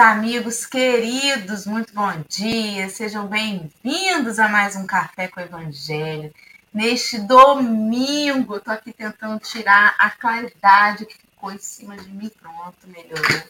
Amigos queridos, muito bom dia. Sejam bem-vindos a mais um Café com o Evangelho. Neste domingo, estou aqui tentando tirar a claridade que ficou em cima de mim. Pronto, melhorou.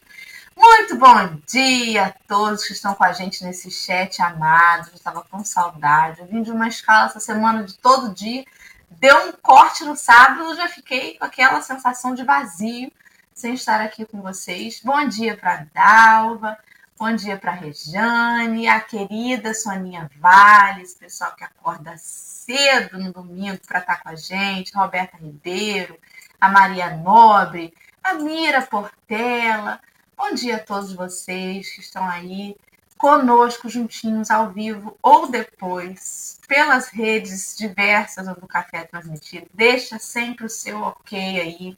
Muito bom dia a todos que estão com a gente nesse chat amado. Eu estava com saudade. Eu vim de uma escala essa semana de todo dia. Deu um corte no sábado, já fiquei com aquela sensação de vazio sem estar aqui com vocês. Bom dia para Dalva, bom dia para Rejane, a querida Soninha Valles, pessoal que acorda cedo no domingo para estar tá com a gente, Roberta Ribeiro, a Maria Nobre, a Mira Portela. Bom dia a todos vocês que estão aí conosco juntinhos ao vivo ou depois pelas redes diversas do Café Transmitido. Deixa sempre o seu ok aí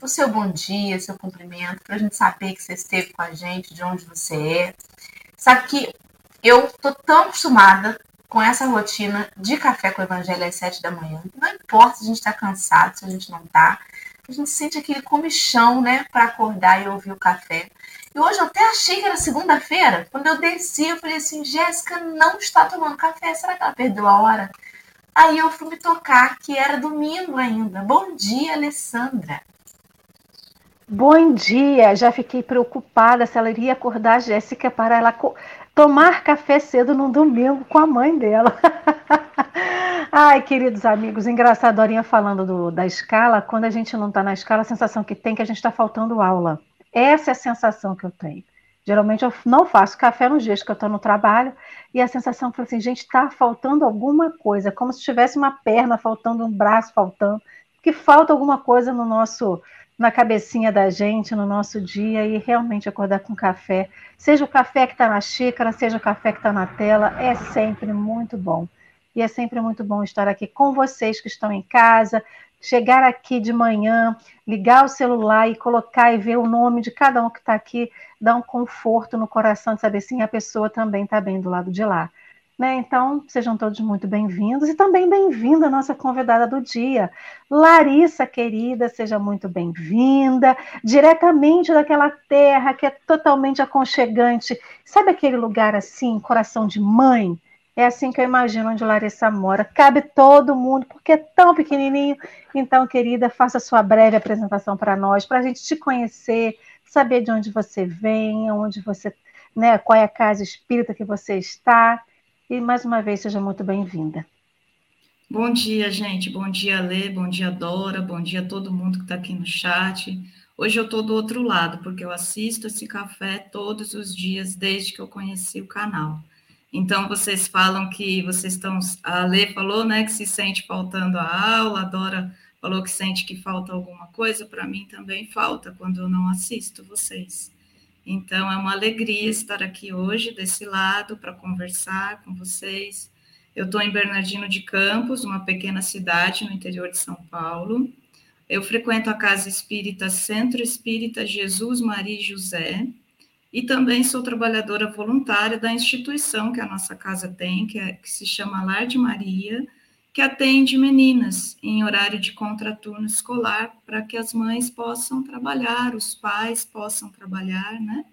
o seu bom dia, seu cumprimento, para a gente saber que você esteve com a gente, de onde você é. Sabe que eu tô tão acostumada com essa rotina de café com o evangelho às sete da manhã. Não importa se a gente está cansado, se a gente não está. A gente sente aquele comichão, né, para acordar e ouvir o café. E hoje eu até achei que era segunda-feira. Quando eu desci, eu falei assim: Jéssica não está tomando café. Será que ela perdeu a hora? Aí eu fui me tocar que era domingo ainda. Bom dia, Alessandra. Bom dia, já fiquei preocupada se ela iria acordar a Jéssica para ela tomar café cedo no domingo com a mãe dela. Ai, queridos amigos, engraçado, Dorinha falando do, da escala, quando a gente não está na escala, a sensação que tem é que a gente está faltando aula. Essa é a sensação que eu tenho. Geralmente eu não faço café nos dias que eu estou no trabalho e a sensação que assim, gente, está faltando alguma coisa, como se tivesse uma perna faltando, um braço faltando, que falta alguma coisa no nosso na cabecinha da gente, no nosso dia, e realmente acordar com café. Seja o café que está na xícara, seja o café que está na tela, é sempre muito bom. E é sempre muito bom estar aqui com vocês que estão em casa, chegar aqui de manhã, ligar o celular e colocar e ver o nome de cada um que está aqui, dá um conforto no coração de saber se a pessoa também está bem do lado de lá. Né? Então, sejam todos muito bem-vindos e também bem-vinda a nossa convidada do dia, Larissa, querida, seja muito bem-vinda, diretamente daquela terra que é totalmente aconchegante. Sabe aquele lugar assim, coração de mãe? É assim que eu imagino onde Larissa mora. Cabe todo mundo, porque é tão pequenininho. Então, querida, faça sua breve apresentação para nós, para a gente te conhecer, saber de onde você vem, onde você, né, qual é a casa espírita que você está. E mais uma vez, seja muito bem-vinda. Bom dia, gente. Bom dia, Lê. Bom dia, Dora. Bom dia a todo mundo que está aqui no chat. Hoje eu estou do outro lado, porque eu assisto esse café todos os dias desde que eu conheci o canal. Então, vocês falam que vocês estão. A Lê falou, né, que se sente faltando a aula, a Dora falou que sente que falta alguma coisa. Para mim também falta quando eu não assisto vocês. Então, é uma alegria estar aqui hoje desse lado para conversar com vocês. Eu estou em Bernardino de Campos, uma pequena cidade no interior de São Paulo. Eu frequento a Casa Espírita Centro Espírita Jesus Maria e José e também sou trabalhadora voluntária da instituição que a nossa casa tem, que, é, que se chama Lar de Maria, que atende meninas em horário de contraturno escolar para que as mães possam trabalhar, os pais possam trabalhar, né?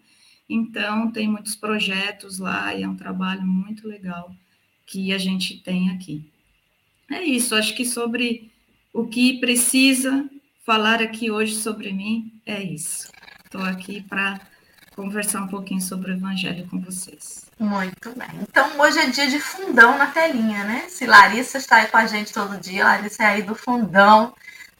Então, tem muitos projetos lá e é um trabalho muito legal que a gente tem aqui. É isso, acho que sobre o que precisa falar aqui hoje sobre mim é isso. Estou aqui para conversar um pouquinho sobre o Evangelho com vocês. Muito bem. Então, hoje é dia de fundão na telinha, né? Se Larissa está aí com a gente todo dia, Larissa é aí do fundão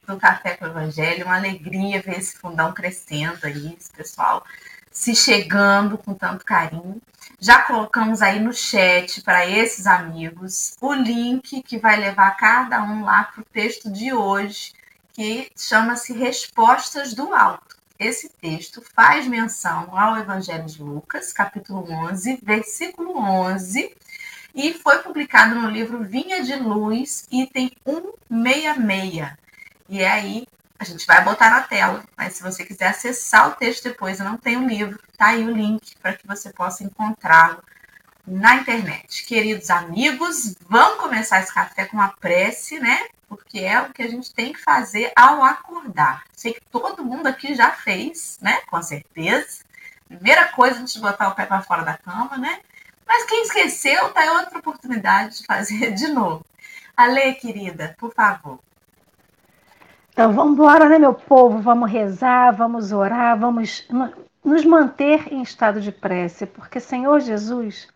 do Café com o Evangelho. Uma alegria ver esse fundão crescendo aí, esse pessoal se chegando com tanto carinho. Já colocamos aí no chat para esses amigos o link que vai levar cada um lá para o texto de hoje, que chama-se Respostas do Alto. Esse texto faz menção ao Evangelho de Lucas, capítulo 11, versículo 11, e foi publicado no livro Vinha de Luz, item 166. E é aí a gente vai botar na tela, mas se você quiser acessar o texto depois, eu não tenho o livro, tá aí o link para que você possa encontrá-lo na internet. Queridos amigos, vamos começar esse café com uma prece, né? porque é o que a gente tem que fazer ao acordar. Sei que todo mundo aqui já fez, né? Com certeza. primeira coisa antes de botar o pé para fora da cama, né? Mas quem esqueceu, tá aí outra oportunidade de fazer de novo. Ale, querida, por favor. Então vamos embora, né, meu povo? Vamos rezar, vamos orar, vamos nos manter em estado de prece, porque Senhor Jesus,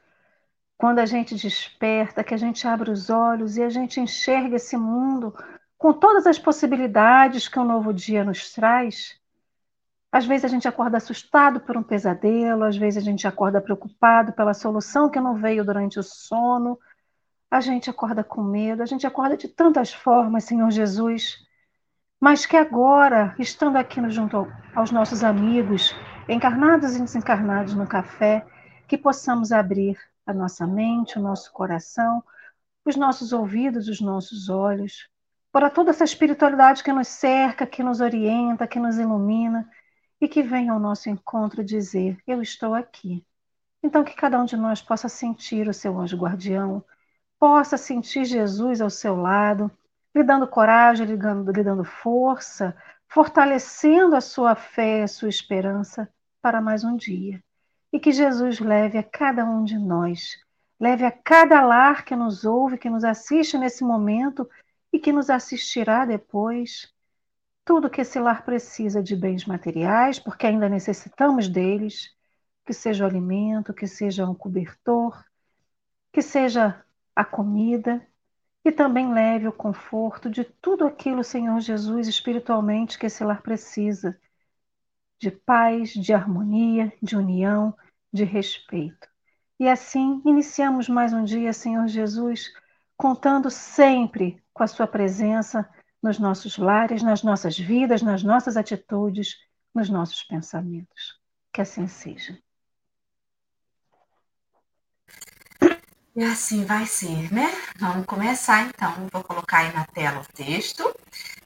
quando a gente desperta, que a gente abre os olhos e a gente enxerga esse mundo com todas as possibilidades que um novo dia nos traz, às vezes a gente acorda assustado por um pesadelo, às vezes a gente acorda preocupado pela solução que não veio durante o sono, a gente acorda com medo, a gente acorda de tantas formas, Senhor Jesus, mas que agora, estando aqui junto aos nossos amigos, encarnados e desencarnados no café, que possamos abrir a nossa mente, o nosso coração, os nossos ouvidos, os nossos olhos, para toda essa espiritualidade que nos cerca, que nos orienta, que nos ilumina e que venha ao nosso encontro dizer: Eu estou aqui. Então, que cada um de nós possa sentir o seu anjo guardião, possa sentir Jesus ao seu lado, lhe dando coragem, lhe dando, lhe dando força, fortalecendo a sua fé, a sua esperança para mais um dia. E que Jesus leve a cada um de nós, leve a cada lar que nos ouve, que nos assiste nesse momento e que nos assistirá depois, tudo que esse lar precisa de bens materiais, porque ainda necessitamos deles, que seja o alimento, que seja um cobertor, que seja a comida, e também leve o conforto de tudo aquilo, Senhor Jesus, espiritualmente que esse lar precisa, de paz, de harmonia, de união, de respeito. E assim iniciamos mais um dia, Senhor Jesus, contando sempre com a Sua presença nos nossos lares, nas nossas vidas, nas nossas atitudes, nos nossos pensamentos. Que assim seja. E assim vai ser, né? Vamos começar então. Vou colocar aí na tela o texto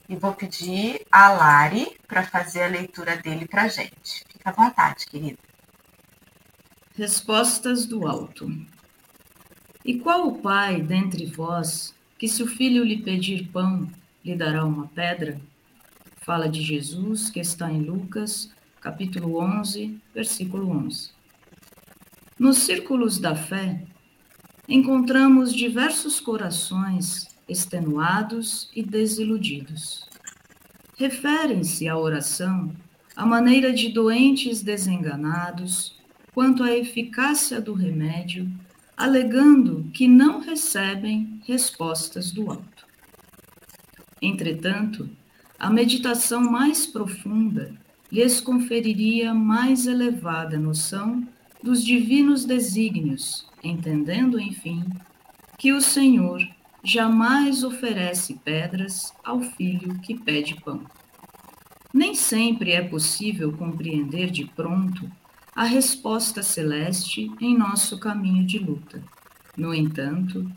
e vou pedir a Lari para fazer a leitura dele para gente. Fica à vontade, querida. Respostas do alto. E qual o pai dentre vós que, se o filho lhe pedir pão, lhe dará uma pedra? Fala de Jesus, que está em Lucas, capítulo 11, versículo 11. Nos círculos da fé, encontramos diversos corações extenuados e desiludidos. Referem-se à oração à maneira de doentes desenganados quanto à eficácia do remédio, alegando que não recebem respostas do alto. Entretanto, a meditação mais profunda lhes conferiria mais elevada noção dos divinos desígnios, entendendo, enfim, que o Senhor jamais oferece pedras ao filho que pede pão. Nem sempre é possível compreender de pronto a resposta celeste em nosso caminho de luta. No entanto,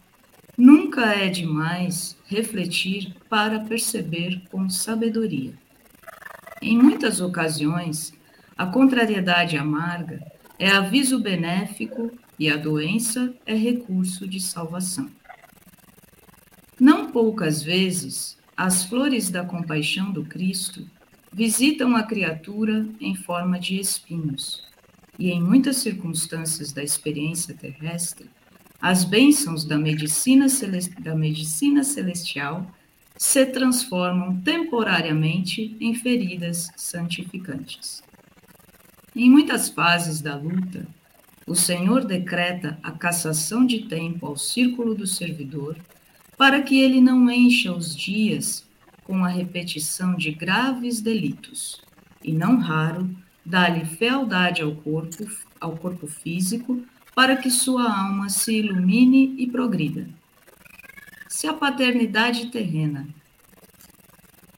Nunca é demais refletir para perceber com sabedoria. Em muitas ocasiões, a contrariedade amarga é aviso benéfico e a doença é recurso de salvação. Não poucas vezes, as flores da compaixão do Cristo visitam a criatura em forma de espinhos, e em muitas circunstâncias da experiência terrestre, as bênçãos da medicina, da medicina celestial se transformam temporariamente em feridas santificantes. Em muitas fases da luta, o Senhor decreta a cassação de tempo ao círculo do servidor para que ele não encha os dias com a repetição de graves delitos, e não raro dá-lhe fealdade ao corpo, ao corpo físico para que sua alma se ilumine e progrida. Se a paternidade terrena,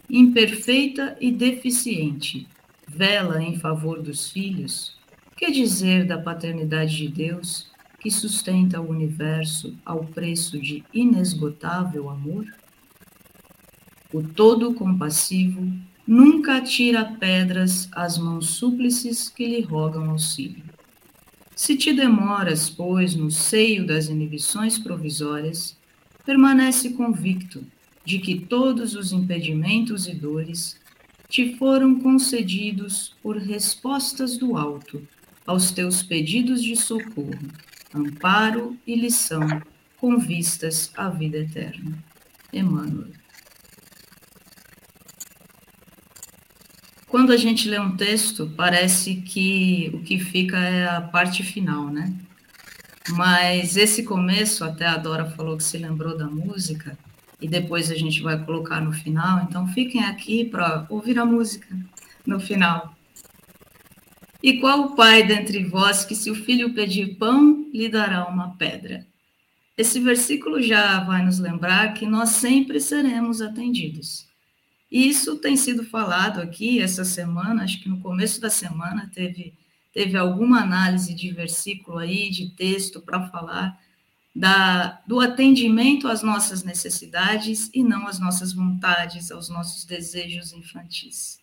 imperfeita e deficiente, vela em favor dos filhos, que dizer da paternidade de Deus que sustenta o universo ao preço de inesgotável amor? O todo compassivo nunca atira pedras às mãos súplices que lhe rogam auxílio. Se te demoras, pois, no seio das inibições provisórias, permanece convicto de que todos os impedimentos e dores te foram concedidos por respostas do alto aos teus pedidos de socorro, amparo e lição, com vistas à vida eterna. Emmanuel. Quando a gente lê um texto, parece que o que fica é a parte final, né? Mas esse começo, até a Dora falou que se lembrou da música, e depois a gente vai colocar no final, então fiquem aqui para ouvir a música no final. E qual o pai dentre vós que, se o filho pedir pão, lhe dará uma pedra? Esse versículo já vai nos lembrar que nós sempre seremos atendidos. E isso tem sido falado aqui essa semana, acho que no começo da semana teve, teve alguma análise de versículo aí, de texto para falar da, do atendimento às nossas necessidades e não às nossas vontades, aos nossos desejos infantis.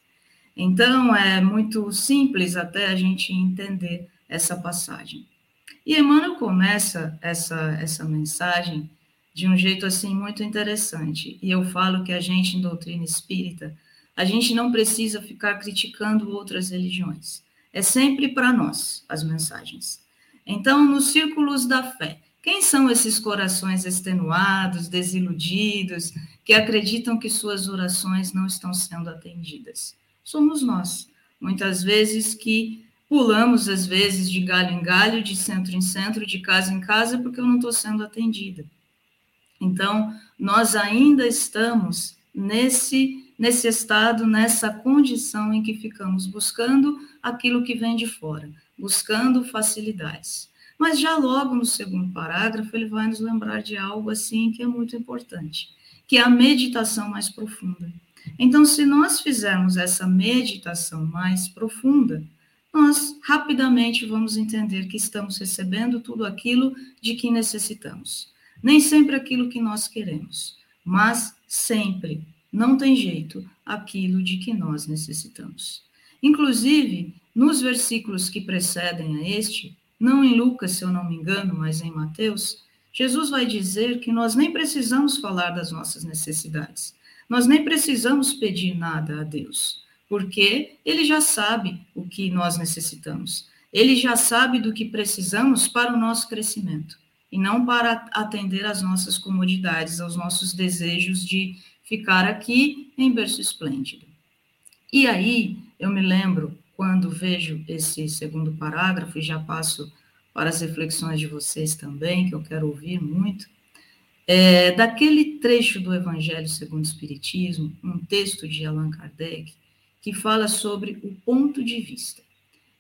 Então, é muito simples até a gente entender essa passagem. E Emmanuel começa essa, essa mensagem de um jeito assim muito interessante. E eu falo que a gente em doutrina espírita, a gente não precisa ficar criticando outras religiões. É sempre para nós as mensagens. Então, nos círculos da fé, quem são esses corações extenuados, desiludidos, que acreditam que suas orações não estão sendo atendidas? Somos nós. Muitas vezes que pulamos, às vezes, de galho em galho, de centro em centro, de casa em casa, porque eu não estou sendo atendida. Então, nós ainda estamos nesse nesse estado, nessa condição em que ficamos buscando aquilo que vem de fora, buscando facilidades. Mas já logo no segundo parágrafo, ele vai nos lembrar de algo assim que é muito importante, que é a meditação mais profunda. Então, se nós fizermos essa meditação mais profunda, nós rapidamente vamos entender que estamos recebendo tudo aquilo de que necessitamos. Nem sempre aquilo que nós queremos, mas sempre, não tem jeito, aquilo de que nós necessitamos. Inclusive, nos versículos que precedem a este, não em Lucas, se eu não me engano, mas em Mateus, Jesus vai dizer que nós nem precisamos falar das nossas necessidades. Nós nem precisamos pedir nada a Deus, porque Ele já sabe o que nós necessitamos. Ele já sabe do que precisamos para o nosso crescimento e não para atender às nossas comodidades, aos nossos desejos de ficar aqui em berço esplêndido. E aí, eu me lembro, quando vejo esse segundo parágrafo, e já passo para as reflexões de vocês também, que eu quero ouvir muito, é, daquele trecho do Evangelho segundo o Espiritismo, um texto de Allan Kardec, que fala sobre o ponto de vista.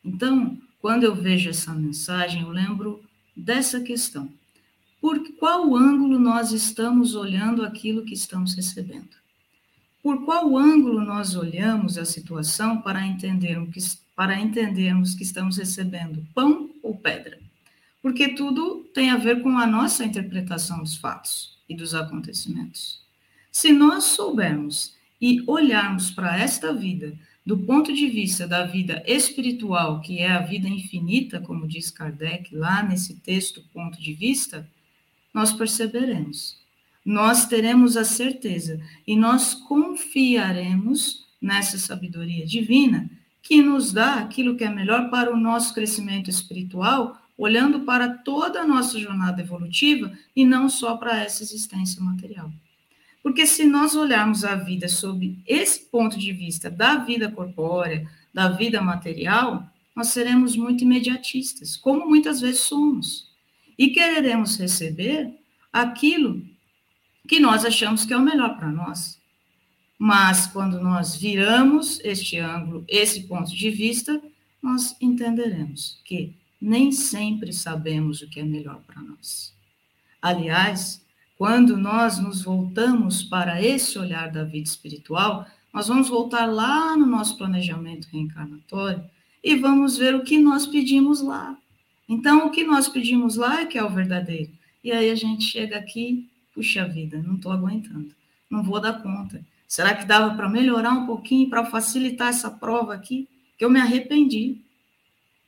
Então, quando eu vejo essa mensagem, eu lembro dessa questão por qual ângulo nós estamos olhando aquilo que estamos recebendo. Por qual ângulo nós olhamos a situação para que, para entendermos que estamos recebendo pão ou pedra? Porque tudo tem a ver com a nossa interpretação dos fatos e dos acontecimentos. Se nós soubermos e olharmos para esta vida do ponto de vista da vida espiritual, que é a vida infinita, como diz Kardec lá nesse texto, ponto de vista, nós perceberemos. Nós teremos a certeza e nós confiaremos nessa sabedoria divina que nos dá aquilo que é melhor para o nosso crescimento espiritual, olhando para toda a nossa jornada evolutiva e não só para essa existência material. Porque se nós olharmos a vida sob esse ponto de vista da vida corpórea, da vida material, nós seremos muito imediatistas, como muitas vezes somos e quereremos receber aquilo que nós achamos que é o melhor para nós. Mas quando nós viramos este ângulo, esse ponto de vista, nós entenderemos que nem sempre sabemos o que é melhor para nós. Aliás, quando nós nos voltamos para esse olhar da vida espiritual, nós vamos voltar lá no nosso planejamento reencarnatório e vamos ver o que nós pedimos lá. Então, o que nós pedimos lá é que é o verdadeiro. E aí a gente chega aqui, puxa vida, não estou aguentando, não vou dar conta. Será que dava para melhorar um pouquinho, para facilitar essa prova aqui? Que eu me arrependi.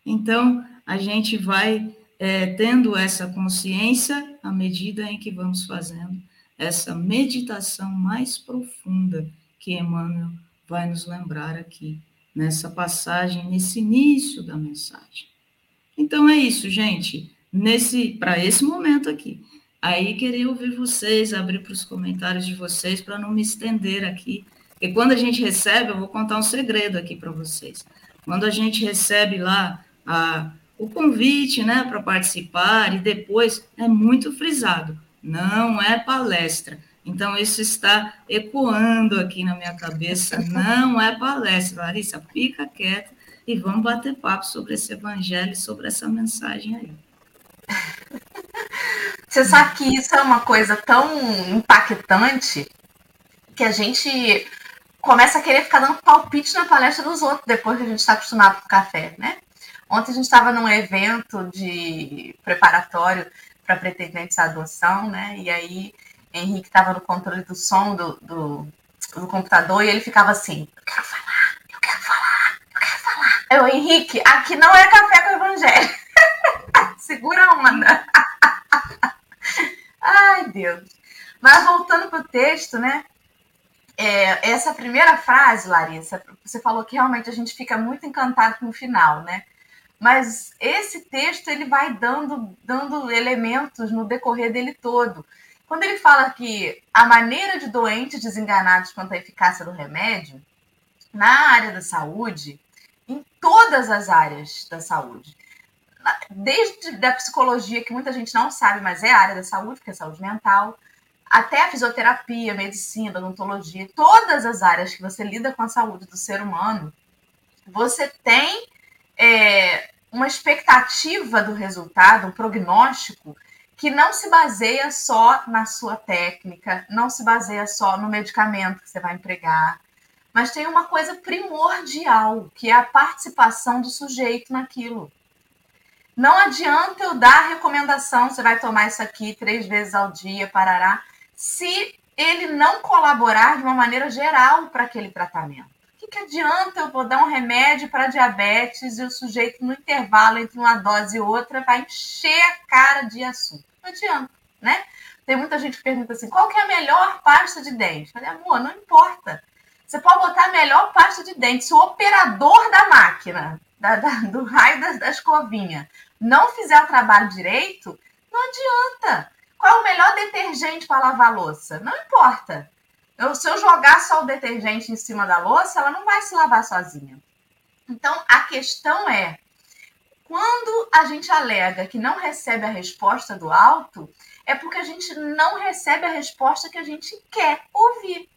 Então, a gente vai é, tendo essa consciência à medida em que vamos fazendo essa meditação mais profunda que Emmanuel vai nos lembrar aqui, nessa passagem, nesse início da mensagem. Então é isso, gente. Nesse para esse momento aqui. Aí queria ouvir vocês, abrir para os comentários de vocês para não me estender aqui. E quando a gente recebe, eu vou contar um segredo aqui para vocês. Quando a gente recebe lá a, o convite, né, para participar e depois é muito frisado, não é palestra então, isso está ecoando aqui na minha cabeça. Não é palestra, Larissa, fica quieta e vamos bater papo sobre esse evangelho, sobre essa mensagem aí. Você sabe que isso é uma coisa tão impactante que a gente começa a querer ficar dando palpite na palestra dos outros depois que a gente está acostumado com café, né? Ontem a gente estava num evento de preparatório para pretendentes à adoção, né? E aí Henrique estava no controle do som do, do, do, computador e ele ficava assim: Eu quero falar, eu quero falar, eu quero falar. Eu, Henrique, aqui não é café com evangelho. Segura a onda. Ai, Deus. Mas voltando para o texto, né? É, essa primeira frase, Larissa, você falou que realmente a gente fica muito encantado com o final, né? Mas esse texto ele vai dando, dando elementos no decorrer dele todo. Quando ele fala que a maneira de doentes desenganados quanto à eficácia do remédio, na área da saúde, em todas as áreas da saúde, desde da psicologia, que muita gente não sabe, mas é a área da saúde, que é saúde mental, até a fisioterapia, medicina, odontologia, todas as áreas que você lida com a saúde do ser humano, você tem é, uma expectativa do resultado, um prognóstico que não se baseia só na sua técnica, não se baseia só no medicamento que você vai empregar, mas tem uma coisa primordial, que é a participação do sujeito naquilo. Não adianta eu dar recomendação, você vai tomar isso aqui três vezes ao dia, parará, se ele não colaborar de uma maneira geral para aquele tratamento. O que, que adianta eu vou dar um remédio para diabetes e o sujeito, no intervalo entre uma dose e outra, vai encher a cara de açúcar? Não adianta, né? Tem muita gente que pergunta assim: qual que é a melhor pasta de dente? Eu falei, amor, não importa. Você pode botar a melhor pasta de dente. Se o operador da máquina, da, da, do raio da, da escovinha, não fizer o trabalho direito, não adianta. Qual é o melhor detergente para lavar a louça? Não importa. Eu, se eu jogar só o detergente em cima da louça, ela não vai se lavar sozinha. Então, a questão é quando a gente alega que não recebe a resposta do alto, é porque a gente não recebe a resposta que a gente quer ouvir.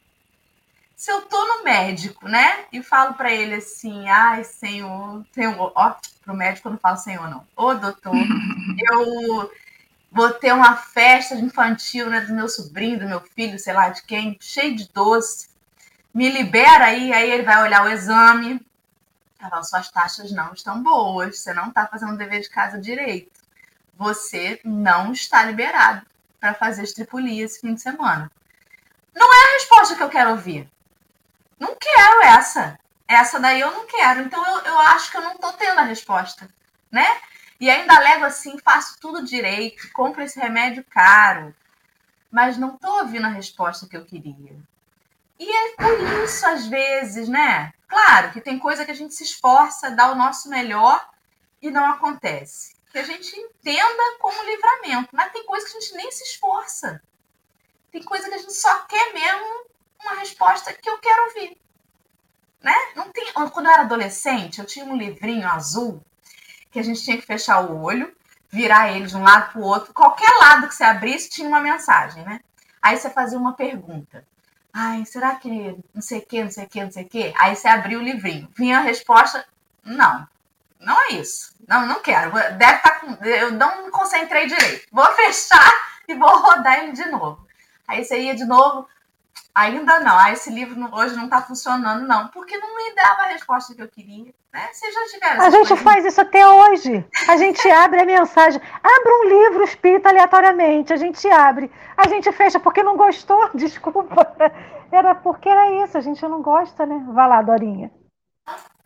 Se eu tô no médico, né, e falo para ele assim, ai, senhor, senhor, ó, pro médico eu não falo senhor, não. Ô, doutor, eu vou ter uma festa infantil, né, do meu sobrinho, do meu filho, sei lá de quem, cheio de doce. Me libera aí, aí ele vai olhar o exame, Carol, suas taxas não estão boas, você não está fazendo o dever de casa direito. Você não está liberado para fazer estripulia esse fim de semana. Não é a resposta que eu quero ouvir. Não quero essa. Essa daí eu não quero. Então eu, eu acho que eu não estou tendo a resposta, né? E ainda levo assim, faço tudo direito, compro esse remédio caro, mas não estou ouvindo a resposta que eu queria. E é por isso, às vezes, né? Claro que tem coisa que a gente se esforça, dá o nosso melhor e não acontece. Que a gente entenda como livramento, mas tem coisa que a gente nem se esforça. Tem coisa que a gente só quer mesmo uma resposta que eu quero ouvir. Né? Não tem... Quando eu era adolescente, eu tinha um livrinho azul que a gente tinha que fechar o olho, virar ele de um lado para o outro. Qualquer lado que você abrisse tinha uma mensagem, né? Aí você fazia uma pergunta. Ai, será que não sei o que, não sei o que, não sei o que? Aí você abriu o livrinho. Vinha a resposta: não, não é isso. Não, não quero. Deve estar tá com. Eu não me concentrei direito. Vou fechar e vou rodar ele de novo. Aí você ia de novo. Ainda não. Ah, esse livro hoje não está funcionando, não. Porque não me dava a resposta que eu queria. Né? Vocês já tiveram A gente coisa? faz isso até hoje. A gente abre a mensagem. Abre um livro espírita aleatoriamente. A gente abre. A gente fecha porque não gostou. Desculpa. Era porque era isso. A gente não gosta, né? Vai lá, Dorinha.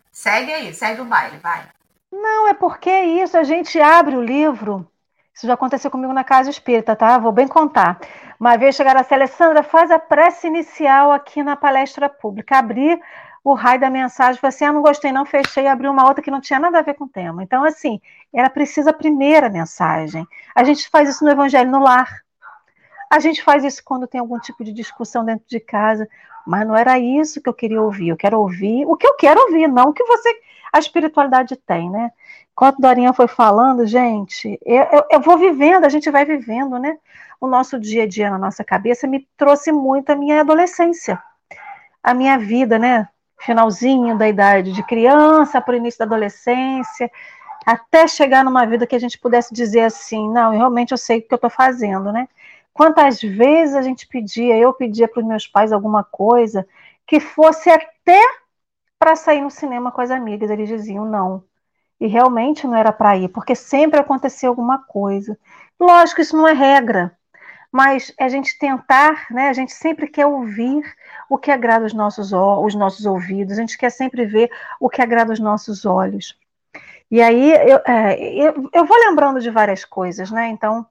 Segue aí. Segue o baile. Vai. Não, é porque é isso. A gente abre o livro. Isso já aconteceu comigo na casa espírita, tá? Vou bem contar. Uma vez chegaram assim, Alessandra, faz a prece inicial aqui na palestra pública. Abri o raio da mensagem, falei assim, ah, não gostei não, fechei abri uma outra que não tinha nada a ver com o tema. Então, assim, era preciso a primeira mensagem. A gente faz isso no Evangelho no lar. A gente faz isso quando tem algum tipo de discussão dentro de casa, mas não era isso que eu queria ouvir. Eu quero ouvir o que eu quero ouvir, não o que você, a espiritualidade tem, né? Enquanto Dorinha foi falando, gente, eu, eu, eu vou vivendo, a gente vai vivendo, né? O nosso dia a dia na nossa cabeça me trouxe muito a minha adolescência, a minha vida, né? finalzinho da idade de criança para o início da adolescência, até chegar numa vida que a gente pudesse dizer assim, não, realmente eu sei o que eu estou fazendo, né? Quantas vezes a gente pedia, eu pedia para os meus pais alguma coisa que fosse até para sair no cinema com as amigas, eles diziam não. E realmente não era para ir, porque sempre acontecia alguma coisa. Lógico, isso não é regra, mas a gente tentar, né? A gente sempre quer ouvir o que agrada os nossos, os nossos ouvidos, a gente quer sempre ver o que agrada os nossos olhos. E aí eu, é, eu, eu vou lembrando de várias coisas, né? Então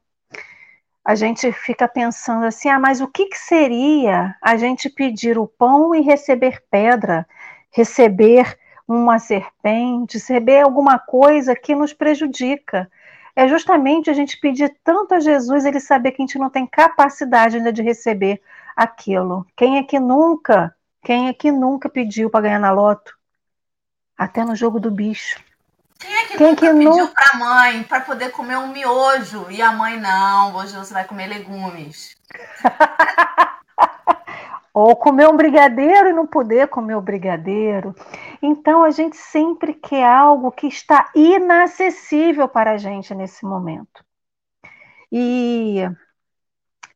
a gente fica pensando assim, ah, mas o que, que seria a gente pedir o pão e receber pedra, receber uma serpente, receber alguma coisa que nos prejudica? É justamente a gente pedir tanto a Jesus, ele saber que a gente não tem capacidade ainda de receber aquilo. Quem é que nunca, quem é que nunca pediu para ganhar na loto? Até no jogo do bicho. Quem é que quem nunca que pediu nunca... para a mãe para poder comer um miojo e a mãe não, hoje você vai comer legumes? Ou comer um brigadeiro e não poder comer o brigadeiro. Então a gente sempre quer algo que está inacessível para a gente nesse momento. E,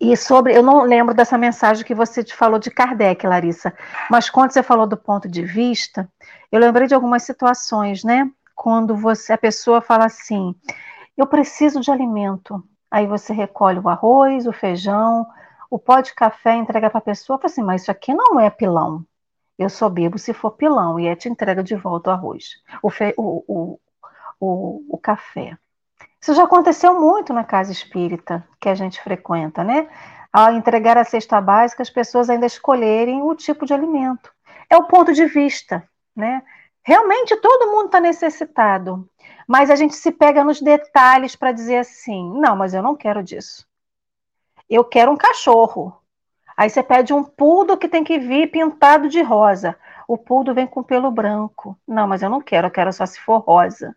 e sobre, eu não lembro dessa mensagem que você te falou de Kardec, Larissa, mas quando você falou do ponto de vista, eu lembrei de algumas situações, né? Quando você, a pessoa fala assim, eu preciso de alimento. Aí você recolhe o arroz, o feijão, o pó de café entrega para a pessoa, fala assim, mas isso aqui não é pilão. Eu só bebo se for pilão, e é te entrega de volta o arroz, o, fe, o, o, o café. Isso já aconteceu muito na casa espírita que a gente frequenta, né? Ao entregar a cesta básica, as pessoas ainda escolherem o tipo de alimento. É o ponto de vista, né? Realmente todo mundo está necessitado, mas a gente se pega nos detalhes para dizer assim: não, mas eu não quero disso eu quero um cachorro. Aí você pede um puldo que tem que vir pintado de rosa. O puldo vem com pelo branco. Não, mas eu não quero, eu quero só se for rosa.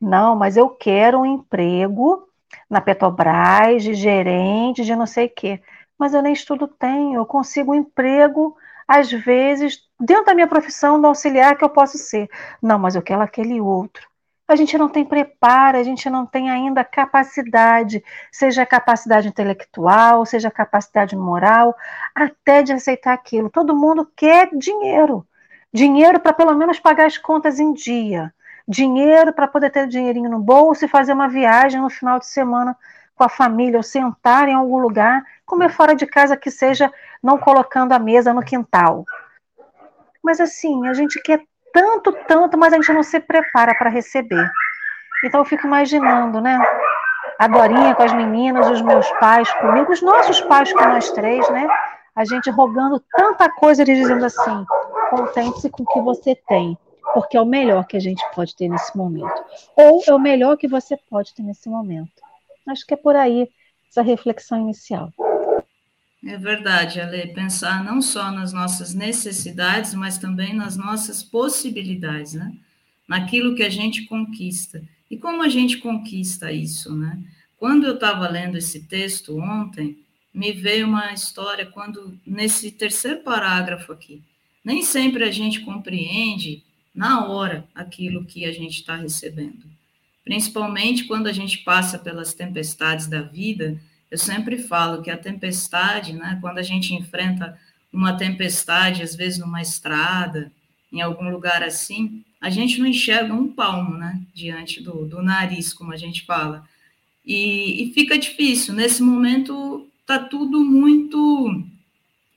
Não, mas eu quero um emprego na Petrobras, de gerente, de não sei o quê. Mas eu nem estudo tenho, eu consigo um emprego, às vezes, dentro da minha profissão, do auxiliar que eu posso ser. Não, mas eu quero aquele outro a gente não tem preparo, a gente não tem ainda capacidade, seja capacidade intelectual, seja capacidade moral, até de aceitar aquilo. Todo mundo quer dinheiro. Dinheiro para pelo menos pagar as contas em dia. Dinheiro para poder ter dinheirinho no bolso e fazer uma viagem no final de semana com a família, ou sentar em algum lugar, comer fora de casa que seja não colocando a mesa no quintal. Mas assim, a gente quer tanto, tanto, mas a gente não se prepara para receber. Então eu fico imaginando, né? A Dorinha com as meninas, os meus pais comigo, os nossos pais com nós três, né? A gente rogando tanta coisa, eles dizendo assim: contente-se com o que você tem, porque é o melhor que a gente pode ter nesse momento. Ou é o melhor que você pode ter nesse momento. Acho que é por aí essa reflexão inicial. É verdade, Ale, pensar não só nas nossas necessidades, mas também nas nossas possibilidades, né? Naquilo que a gente conquista. E como a gente conquista isso, né? Quando eu estava lendo esse texto ontem, me veio uma história quando nesse terceiro parágrafo aqui, nem sempre a gente compreende na hora aquilo que a gente está recebendo. Principalmente quando a gente passa pelas tempestades da vida, eu sempre falo que a tempestade, né, quando a gente enfrenta uma tempestade, às vezes numa estrada, em algum lugar assim, a gente não enxerga um palmo, né, diante do, do nariz, como a gente fala. E, e fica difícil. Nesse momento, está tudo muito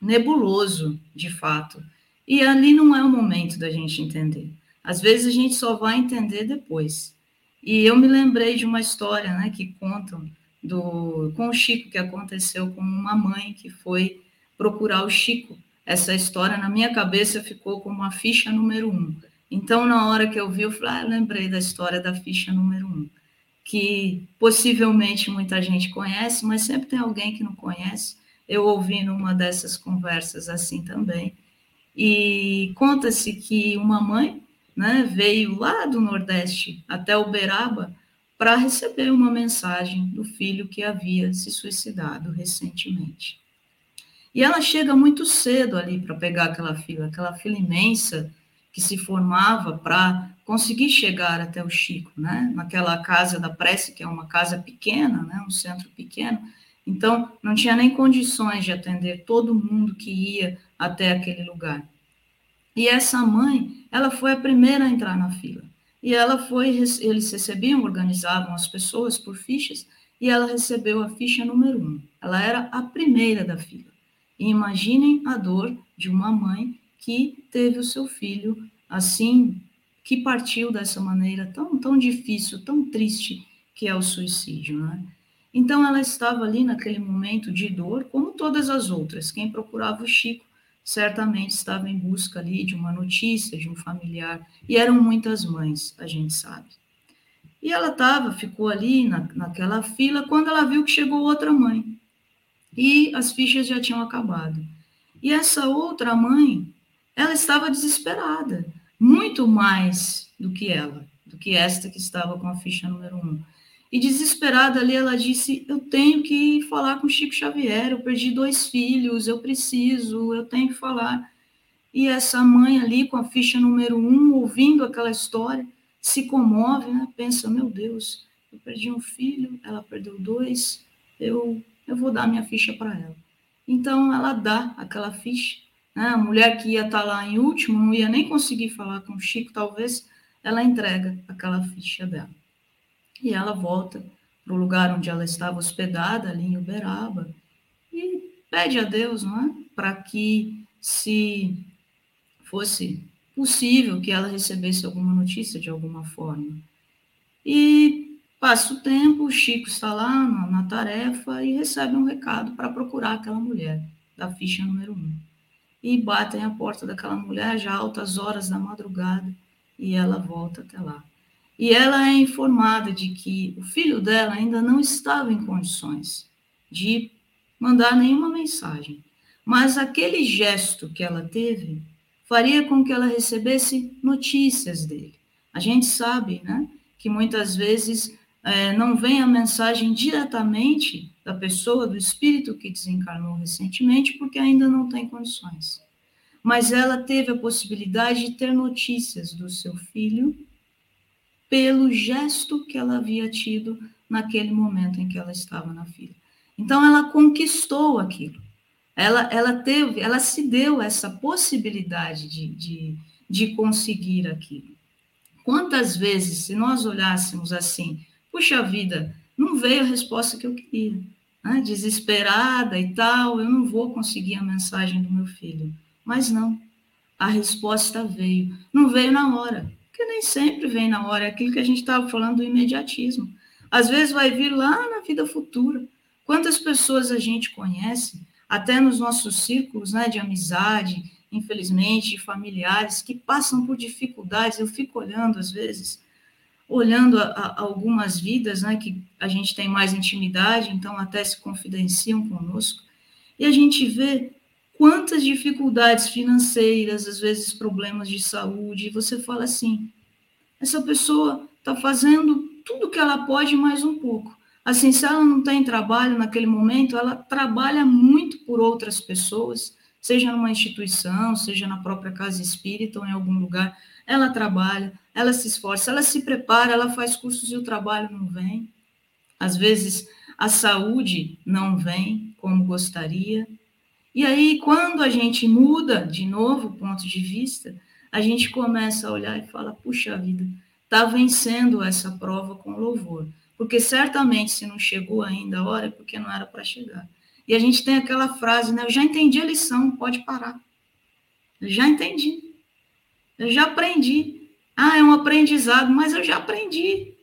nebuloso, de fato. E ali não é o momento da gente entender. Às vezes a gente só vai entender depois. E eu me lembrei de uma história, né, que contam do, com o Chico, que aconteceu com uma mãe que foi procurar o Chico essa história na minha cabeça ficou como a ficha número um. Então, na hora que eu vi, eu falei, ah, lembrei da história da ficha número um, que possivelmente muita gente conhece, mas sempre tem alguém que não conhece. Eu ouvi numa dessas conversas assim também. E conta-se que uma mãe né, veio lá do Nordeste até Uberaba para receber uma mensagem do filho que havia se suicidado recentemente. E ela chega muito cedo ali para pegar aquela fila, aquela fila imensa que se formava para conseguir chegar até o Chico, né? Naquela casa da prece, que é uma casa pequena, né? Um centro pequeno. Então, não tinha nem condições de atender todo mundo que ia até aquele lugar. E essa mãe, ela foi a primeira a entrar na fila. E ela foi, eles recebiam, organizavam as pessoas por fichas, e ela recebeu a ficha número um. Ela era a primeira da fila. E imaginem a dor de uma mãe que teve o seu filho assim, que partiu dessa maneira tão, tão difícil, tão triste que é o suicídio, né? Então ela estava ali naquele momento de dor, como todas as outras. Quem procurava o Chico certamente estava em busca ali de uma notícia, de um familiar, e eram muitas mães, a gente sabe. E ela estava, ficou ali na, naquela fila, quando ela viu que chegou outra mãe e as fichas já tinham acabado. E essa outra mãe, ela estava desesperada, muito mais do que ela, do que esta que estava com a ficha número um. E desesperada ali, ela disse: Eu tenho que falar com Chico Xavier, eu perdi dois filhos, eu preciso, eu tenho que falar. E essa mãe ali, com a ficha número um, ouvindo aquela história, se comove, né? pensa: Meu Deus, eu perdi um filho, ela perdeu dois, eu eu vou dar minha ficha para ela. Então, ela dá aquela ficha. Né? A mulher que ia estar tá lá em último, não ia nem conseguir falar com o Chico, talvez, ela entrega aquela ficha dela. E ela volta para o lugar onde ela estava hospedada, ali em Uberaba, e pede a Deus, não é? Para que, se fosse possível, que ela recebesse alguma notícia de alguma forma. E Passa o tempo, o Chico está lá na, na tarefa e recebe um recado para procurar aquela mulher, da ficha número um. E batem a porta daquela mulher já altas horas da madrugada e ela volta até lá. E ela é informada de que o filho dela ainda não estava em condições de mandar nenhuma mensagem. Mas aquele gesto que ela teve faria com que ela recebesse notícias dele. A gente sabe, né, que muitas vezes é, não vem a mensagem diretamente da pessoa, do espírito que desencarnou recentemente, porque ainda não tem condições. Mas ela teve a possibilidade de ter notícias do seu filho pelo gesto que ela havia tido naquele momento em que ela estava na fila. Então ela conquistou aquilo. Ela, ela teve, ela se deu essa possibilidade de, de, de conseguir aquilo. Quantas vezes, se nós olhássemos assim, puxa vida, não veio a resposta que eu queria. Né? Desesperada e tal, eu não vou conseguir a mensagem do meu filho. Mas não, a resposta veio. Não veio na hora, porque nem sempre vem na hora. É aquilo que a gente estava falando do imediatismo. Às vezes vai vir lá na vida futura. Quantas pessoas a gente conhece, até nos nossos círculos né, de amizade, infelizmente, familiares, que passam por dificuldades. Eu fico olhando, às vezes, olhando a, a algumas vidas, né, que a gente tem mais intimidade, então até se confidenciam conosco, e a gente vê quantas dificuldades financeiras, às vezes problemas de saúde, e você fala assim, essa pessoa está fazendo tudo que ela pode mais um pouco. Assim, se ela não tem trabalho naquele momento, ela trabalha muito por outras pessoas, seja numa instituição, seja na própria casa espírita ou em algum lugar, ela trabalha, ela se esforça, ela se prepara, ela faz cursos e o trabalho não vem. Às vezes a saúde não vem como gostaria. E aí, quando a gente muda de novo o ponto de vista, a gente começa a olhar e fala: puxa vida, está vencendo essa prova com louvor. Porque certamente, se não chegou ainda a hora, é porque não era para chegar. E a gente tem aquela frase, né? Eu já entendi a lição, pode parar. Eu já entendi. Eu já aprendi. Ah, é um aprendizado, mas eu já aprendi.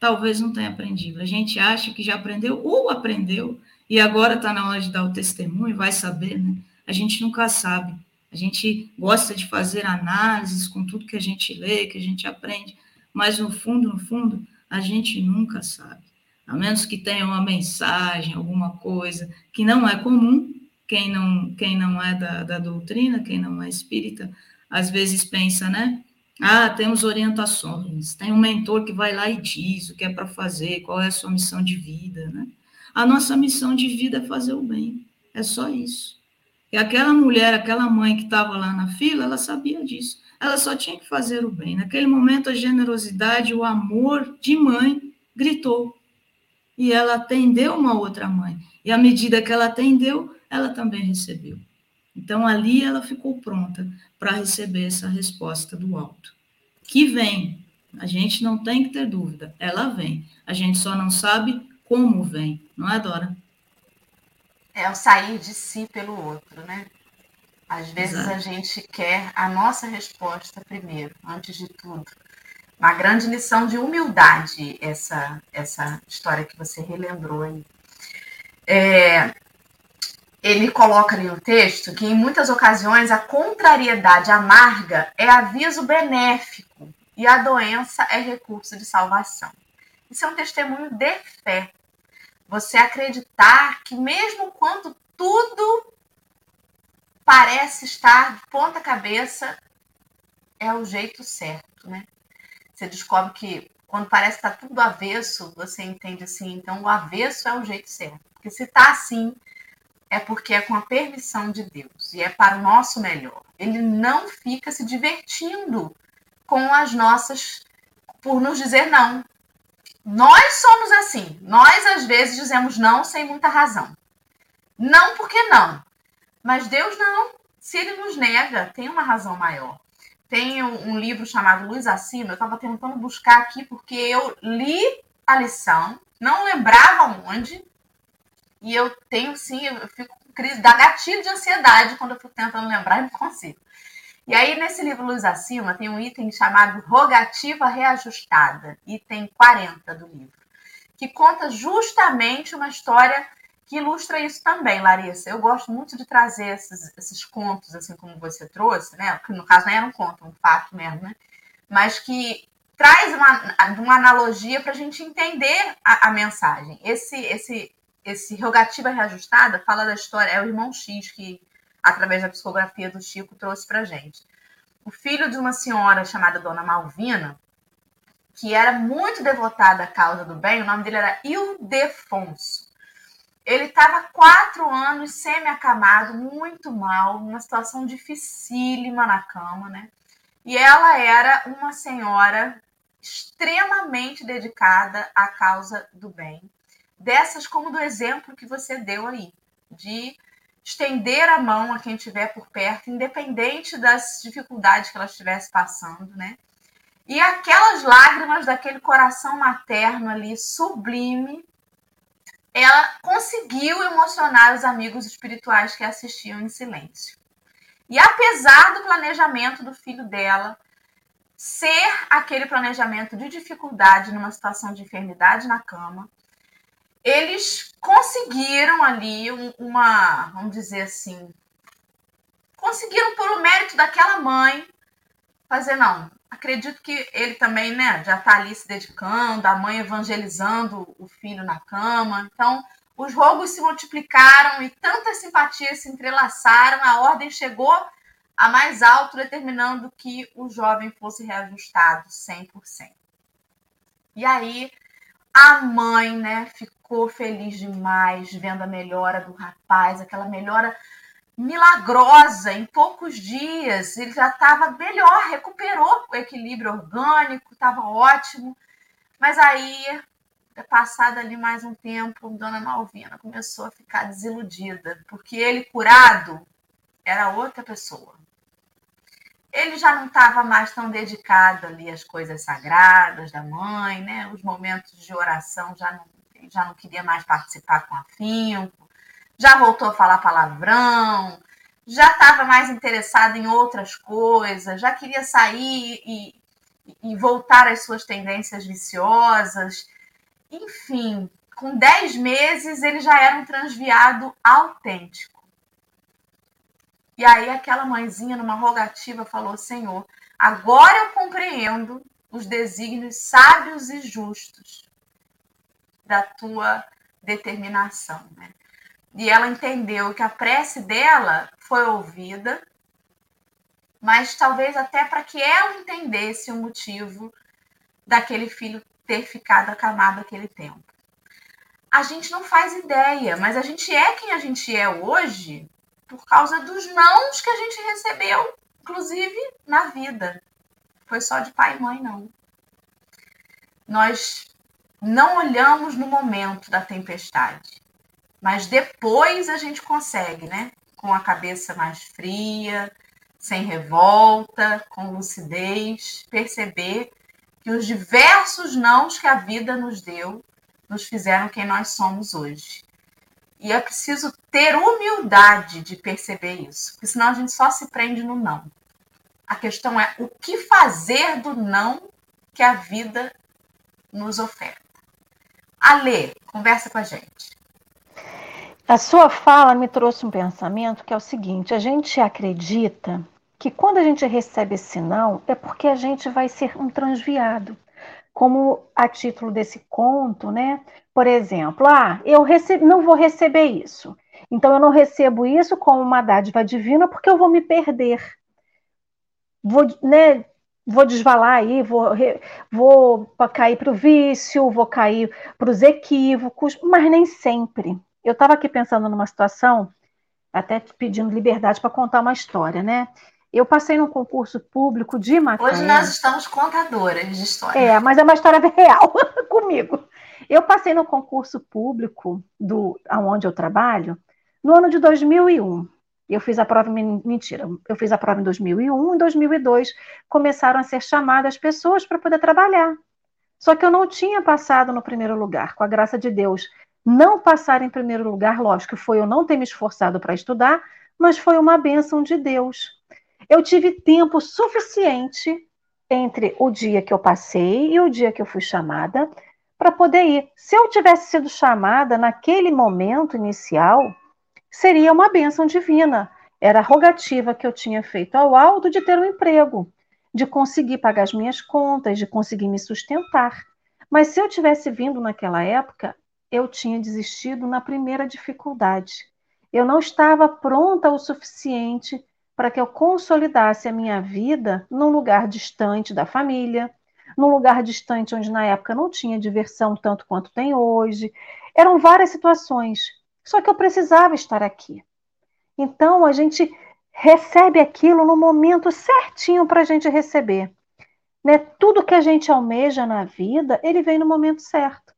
Talvez não tenha aprendido. A gente acha que já aprendeu ou aprendeu, e agora está na hora de dar o testemunho, vai saber, né? a gente nunca sabe. A gente gosta de fazer análises com tudo que a gente lê, que a gente aprende, mas no fundo, no fundo, a gente nunca sabe. A menos que tenha uma mensagem, alguma coisa que não é comum, quem não, quem não é da, da doutrina, quem não é espírita, às vezes pensa, né? Ah, temos orientações, tem um mentor que vai lá e diz o que é para fazer, qual é a sua missão de vida, né? A nossa missão de vida é fazer o bem, é só isso. E aquela mulher, aquela mãe que estava lá na fila, ela sabia disso. Ela só tinha que fazer o bem. Naquele momento, a generosidade, o amor de mãe gritou. E ela atendeu uma outra mãe. E à medida que ela atendeu, ela também recebeu. Então, ali ela ficou pronta para receber essa resposta do alto. Que vem, a gente não tem que ter dúvida, ela vem. A gente só não sabe como vem, não é, Dora? É o sair de si pelo outro, né? Às vezes Exato. a gente quer a nossa resposta primeiro, antes de tudo. Uma grande lição de humildade, essa, essa história que você relembrou aí. É, ele coloca ali no texto que em muitas ocasiões a contrariedade amarga é aviso benéfico e a doença é recurso de salvação. Isso é um testemunho de fé. Você acreditar que mesmo quando tudo parece estar de ponta cabeça, é o jeito certo, né? Você descobre que quando parece está tudo avesso, você entende assim, então o avesso é o jeito certo. Porque se está assim, é porque é com a permissão de Deus e é para o nosso melhor. Ele não fica se divertindo com as nossas, por nos dizer não. Nós somos assim. Nós, às vezes, dizemos não sem muita razão. Não porque não. Mas Deus não. Se ele nos nega, tem uma razão maior. Tem um livro chamado Luz Acima, eu estava tentando buscar aqui porque eu li a lição, não lembrava onde, e eu tenho sim, eu fico com crise, dá gatilho de ansiedade quando eu fico tentando lembrar e não consigo. E aí, nesse livro Luz Acima, tem um item chamado Rogativa Reajustada, item 40 do livro, que conta justamente uma história que ilustra isso também, Larissa. Eu gosto muito de trazer esses, esses contos, assim como você trouxe, né? Que no caso não era um conto, um fato mesmo, né? Mas que traz uma, uma analogia para a gente entender a, a mensagem. Esse, esse esse Rogativa Reajustada fala da história, é o irmão X que, através da psicografia do Chico, trouxe para gente. O filho de uma senhora chamada Dona Malvina, que era muito devotada à causa do bem, o nome dele era Ildefonso. Ele estava quatro anos semi-acamado, muito mal, numa situação dificílima na cama, né? E ela era uma senhora extremamente dedicada à causa do bem dessas como do exemplo que você deu aí, de estender a mão a quem estiver por perto, independente das dificuldades que ela estivesse passando, né? E aquelas lágrimas daquele coração materno ali, sublime, ela conseguiu emocionar os amigos espirituais que assistiam em silêncio. E apesar do planejamento do filho dela ser aquele planejamento de dificuldade numa situação de enfermidade na cama, eles conseguiram ali uma, vamos dizer assim, conseguiram pelo mérito daquela mãe fazer não. Acredito que ele também, né, já está ali se dedicando, a mãe evangelizando o filho na cama. Então, os rogos se multiplicaram e tantas simpatias se entrelaçaram, a ordem chegou a mais alto, determinando que o jovem fosse reajustado 100%. E aí, a mãe, né, ficou feliz demais vendo a melhora do rapaz, aquela melhora milagrosa em poucos dias. Ele já estava melhor, recuperou o equilíbrio orgânico, estava ótimo. Mas aí, passado ali mais um tempo, Dona Malvina começou a ficar desiludida, porque ele curado era outra pessoa ele já não estava mais tão dedicado ali às coisas sagradas da mãe, né? Os momentos de oração já não, já não queria mais participar com afinco, já voltou a falar palavrão, já estava mais interessado em outras coisas, já queria sair e, e voltar às suas tendências viciosas. Enfim, com 10 meses ele já era um transviado autêntico. E aí aquela mãezinha, numa rogativa, falou: Senhor, agora eu compreendo os desígnios sábios e justos da tua determinação. Né? E ela entendeu que a prece dela foi ouvida, mas talvez até para que ela entendesse o motivo daquele filho ter ficado acamado aquele tempo. A gente não faz ideia, mas a gente é quem a gente é hoje por causa dos nãos que a gente recebeu, inclusive na vida. Foi só de pai e mãe, não. Nós não olhamos no momento da tempestade, mas depois a gente consegue, né? Com a cabeça mais fria, sem revolta, com lucidez, perceber que os diversos nãos que a vida nos deu nos fizeram quem nós somos hoje. E é preciso ter humildade de perceber isso, porque senão a gente só se prende no não. A questão é o que fazer do não que a vida nos oferta. Alê, conversa com a gente. A sua fala me trouxe um pensamento que é o seguinte: a gente acredita que quando a gente recebe esse não, é porque a gente vai ser um transviado. Como a título desse conto, né? Por exemplo, ah, eu recebo, não vou receber isso. Então eu não recebo isso como uma dádiva divina porque eu vou me perder. Vou, né, vou desvalar aí, vou, vou cair para o vício, vou cair para os equívocos, mas nem sempre. Eu estava aqui pensando numa situação, até pedindo liberdade para contar uma história, né? Eu passei num concurso público de Macaé. Hoje nós estamos contadoras de história. É, mas é uma história real comigo. Eu passei no concurso público do aonde eu trabalho no ano de 2001. Eu fiz a prova, mentira, eu fiz a prova em 2001, em 2002 começaram a ser chamadas pessoas para poder trabalhar. Só que eu não tinha passado no primeiro lugar, com a graça de Deus. Não passar em primeiro lugar, lógico, foi eu não ter me esforçado para estudar, mas foi uma bênção de Deus eu tive tempo suficiente entre o dia que eu passei e o dia que eu fui chamada para poder ir. Se eu tivesse sido chamada naquele momento inicial, seria uma bênção divina. Era a rogativa que eu tinha feito ao alto de ter um emprego, de conseguir pagar as minhas contas, de conseguir me sustentar. Mas se eu tivesse vindo naquela época, eu tinha desistido na primeira dificuldade. Eu não estava pronta o suficiente para que eu consolidasse a minha vida num lugar distante da família, num lugar distante onde na época não tinha diversão tanto quanto tem hoje. Eram várias situações, só que eu precisava estar aqui. Então a gente recebe aquilo no momento certinho para a gente receber. Né? Tudo que a gente almeja na vida, ele vem no momento certo.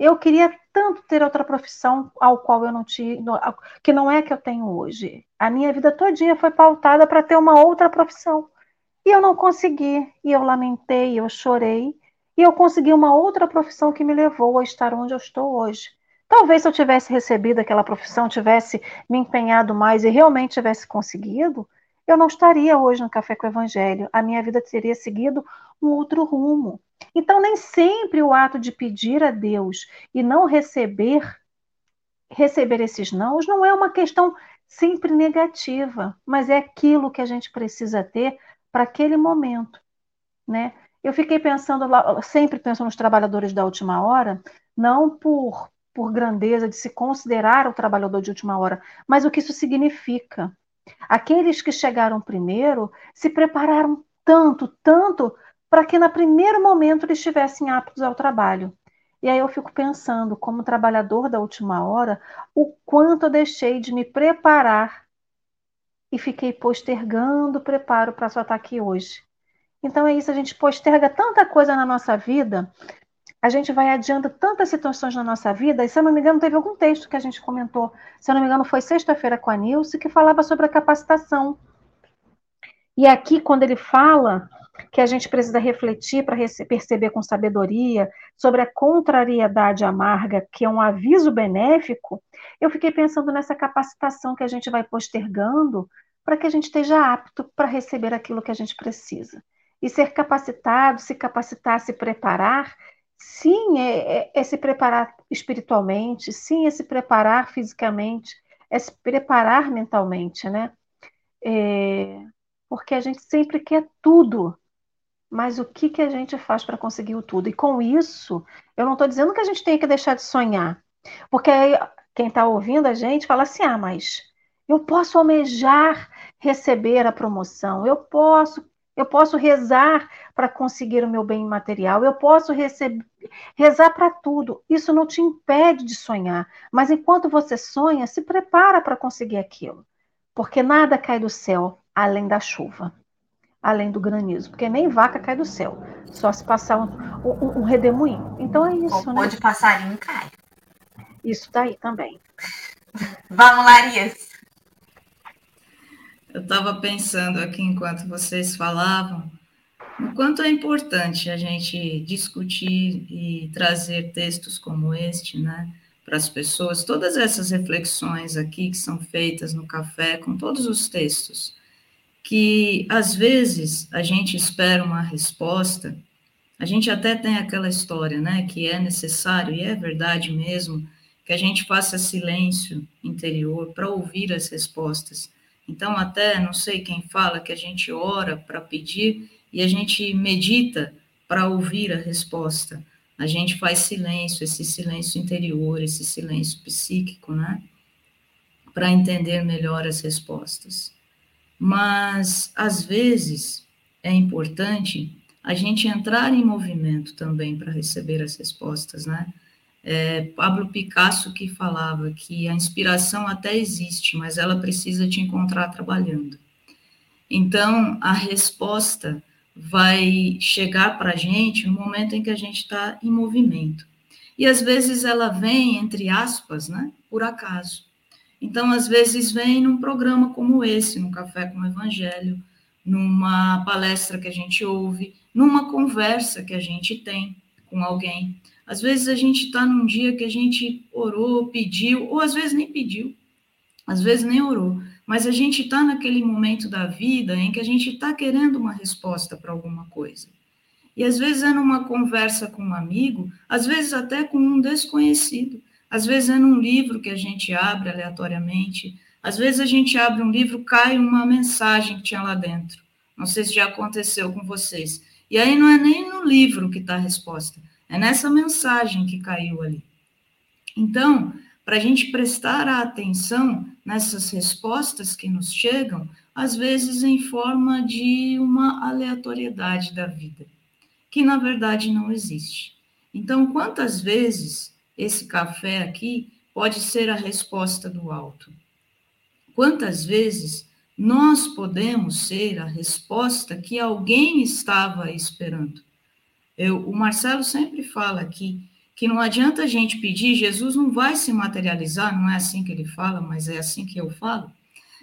Eu queria tanto ter outra profissão ao qual eu não tinha, que não é que eu tenho hoje. A minha vida todinha foi pautada para ter uma outra profissão. E eu não consegui, e eu lamentei, eu chorei, e eu consegui uma outra profissão que me levou a estar onde eu estou hoje. Talvez se eu tivesse recebido aquela profissão, tivesse me empenhado mais e realmente tivesse conseguido, eu não estaria hoje no Café com o Evangelho. A minha vida teria seguido um outro rumo. Então, nem sempre o ato de pedir a Deus e não receber, receber esses nãos, não é uma questão sempre negativa, mas é aquilo que a gente precisa ter para aquele momento, né? Eu fiquei pensando lá, sempre pensando nos trabalhadores da última hora, não por por grandeza de se considerar o trabalhador de última hora, mas o que isso significa. Aqueles que chegaram primeiro se prepararam tanto, tanto para que no primeiro momento eles estivessem aptos ao trabalho. E aí eu fico pensando, como trabalhador da última hora, o quanto eu deixei de me preparar e fiquei postergando o preparo para só estar aqui hoje. Então é isso, a gente posterga tanta coisa na nossa vida, a gente vai adiando tantas situações na nossa vida, e se eu não me engano, teve algum texto que a gente comentou, se eu não me engano, foi sexta-feira com a Nilce, que falava sobre a capacitação. E aqui, quando ele fala que a gente precisa refletir para perceber com sabedoria sobre a contrariedade amarga, que é um aviso benéfico, eu fiquei pensando nessa capacitação que a gente vai postergando para que a gente esteja apto para receber aquilo que a gente precisa. E ser capacitado, se capacitar, se preparar, sim, é, é, é se preparar espiritualmente, sim, é se preparar fisicamente, é se preparar mentalmente, né? É, porque a gente sempre quer tudo. Mas o que, que a gente faz para conseguir o tudo? E com isso, eu não estou dizendo que a gente tem que deixar de sonhar. Porque aí, quem está ouvindo a gente fala assim: ah, mas eu posso almejar receber a promoção, eu posso, eu posso rezar para conseguir o meu bem material, eu posso receber, rezar para tudo. Isso não te impede de sonhar, mas enquanto você sonha, se prepara para conseguir aquilo, porque nada cai do céu além da chuva, além do granizo, porque nem vaca cai do céu, só se passar um, um, um redemoinho. Então é isso, né? Pode passarinho cai. Isso daí também. Vamos, Larias. Eu estava pensando aqui enquanto vocês falavam, o quanto é importante a gente discutir e trazer textos como este, né, para as pessoas. Todas essas reflexões aqui que são feitas no café, com todos os textos, que às vezes a gente espera uma resposta, a gente até tem aquela história, né, que é necessário, e é verdade mesmo, que a gente faça silêncio interior para ouvir as respostas. Então, até não sei quem fala que a gente ora para pedir e a gente medita para ouvir a resposta. A gente faz silêncio, esse silêncio interior, esse silêncio psíquico, né? Para entender melhor as respostas. Mas, às vezes, é importante a gente entrar em movimento também para receber as respostas, né? É, Pablo Picasso que falava que a inspiração até existe, mas ela precisa te encontrar trabalhando. Então, a resposta vai chegar para a gente no momento em que a gente está em movimento. E às vezes ela vem, entre aspas, né, por acaso. Então, às vezes vem num programa como esse, no Café com o Evangelho, numa palestra que a gente ouve, numa conversa que a gente tem com alguém. Às vezes a gente está num dia que a gente orou, pediu, ou às vezes nem pediu, às vezes nem orou, mas a gente está naquele momento da vida em que a gente está querendo uma resposta para alguma coisa. E às vezes é numa conversa com um amigo, às vezes até com um desconhecido, às vezes é num livro que a gente abre aleatoriamente, às vezes a gente abre um livro, cai uma mensagem que tinha lá dentro. Não sei se já aconteceu com vocês. E aí não é nem no livro que está a resposta, é nessa mensagem que caiu ali. Então, para a gente prestar a atenção nessas respostas que nos chegam, às vezes em forma de uma aleatoriedade da vida, que na verdade não existe. Então, quantas vezes esse café aqui pode ser a resposta do alto? Quantas vezes nós podemos ser a resposta que alguém estava esperando? Eu, o Marcelo sempre fala aqui que não adianta a gente pedir, Jesus não vai se materializar, não é assim que ele fala, mas é assim que eu falo.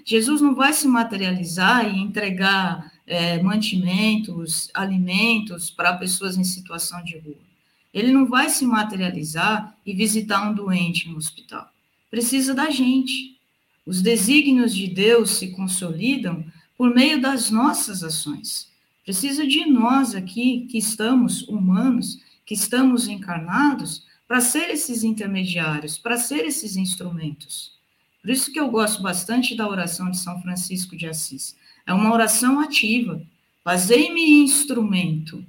Jesus não vai se materializar e entregar é, mantimentos, alimentos para pessoas em situação de rua. Ele não vai se materializar e visitar um doente no hospital. Precisa da gente. Os desígnios de Deus se consolidam por meio das nossas ações. Precisa de nós aqui, que estamos humanos, que estamos encarnados, para ser esses intermediários, para ser esses instrumentos. Por isso que eu gosto bastante da oração de São Francisco de Assis. É uma oração ativa. Fazei-me instrumento.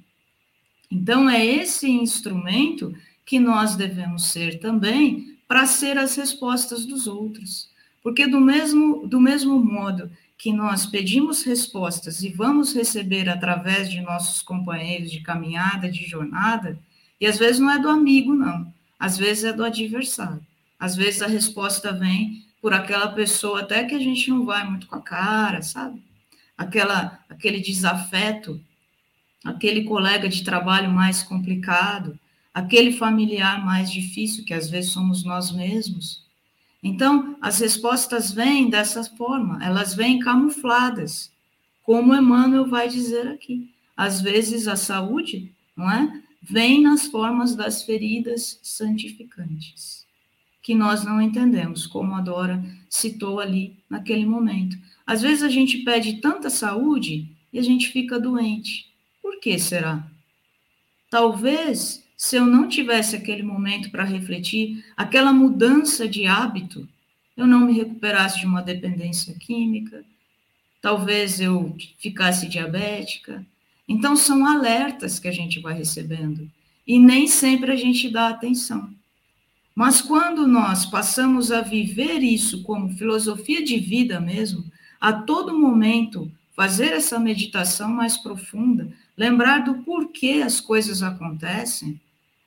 Então, é esse instrumento que nós devemos ser também para ser as respostas dos outros. Porque do mesmo, do mesmo modo que nós pedimos respostas e vamos receber através de nossos companheiros de caminhada, de jornada, e às vezes não é do amigo, não, às vezes é do adversário. Às vezes a resposta vem por aquela pessoa até que a gente não vai muito com a cara, sabe? Aquela, aquele desafeto, aquele colega de trabalho mais complicado, aquele familiar mais difícil, que às vezes somos nós mesmos. Então, as respostas vêm dessa forma, elas vêm camufladas, como Emmanuel vai dizer aqui. Às vezes a saúde, não é? Vem nas formas das feridas santificantes, que nós não entendemos, como a Dora citou ali naquele momento. Às vezes a gente pede tanta saúde e a gente fica doente. Por que será? Talvez se eu não tivesse aquele momento para refletir, aquela mudança de hábito, eu não me recuperasse de uma dependência química, talvez eu ficasse diabética. Então, são alertas que a gente vai recebendo e nem sempre a gente dá atenção. Mas quando nós passamos a viver isso como filosofia de vida mesmo, a todo momento fazer essa meditação mais profunda, lembrar do porquê as coisas acontecem,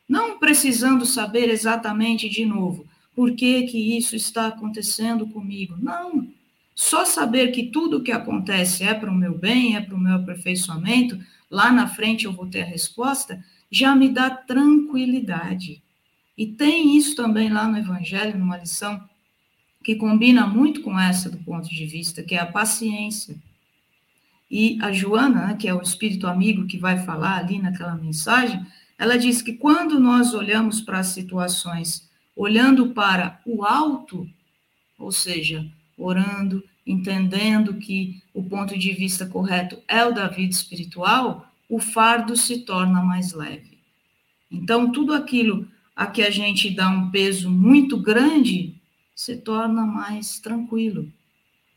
não precisando saber exatamente de novo por que que isso está acontecendo comigo. Não, só saber que tudo o que acontece é para o meu bem, é para o meu aperfeiçoamento, lá na frente eu vou ter a resposta, já me dá tranquilidade. E tem isso também lá no Evangelho, numa lição que combina muito com essa do ponto de vista, que é a paciência. E a Joana, né, que é o espírito amigo que vai falar ali naquela mensagem, ela diz que quando nós olhamos para as situações olhando para o alto, ou seja, orando, entendendo que o ponto de vista correto é o da vida espiritual, o fardo se torna mais leve. Então, tudo aquilo a que a gente dá um peso muito grande se torna mais tranquilo.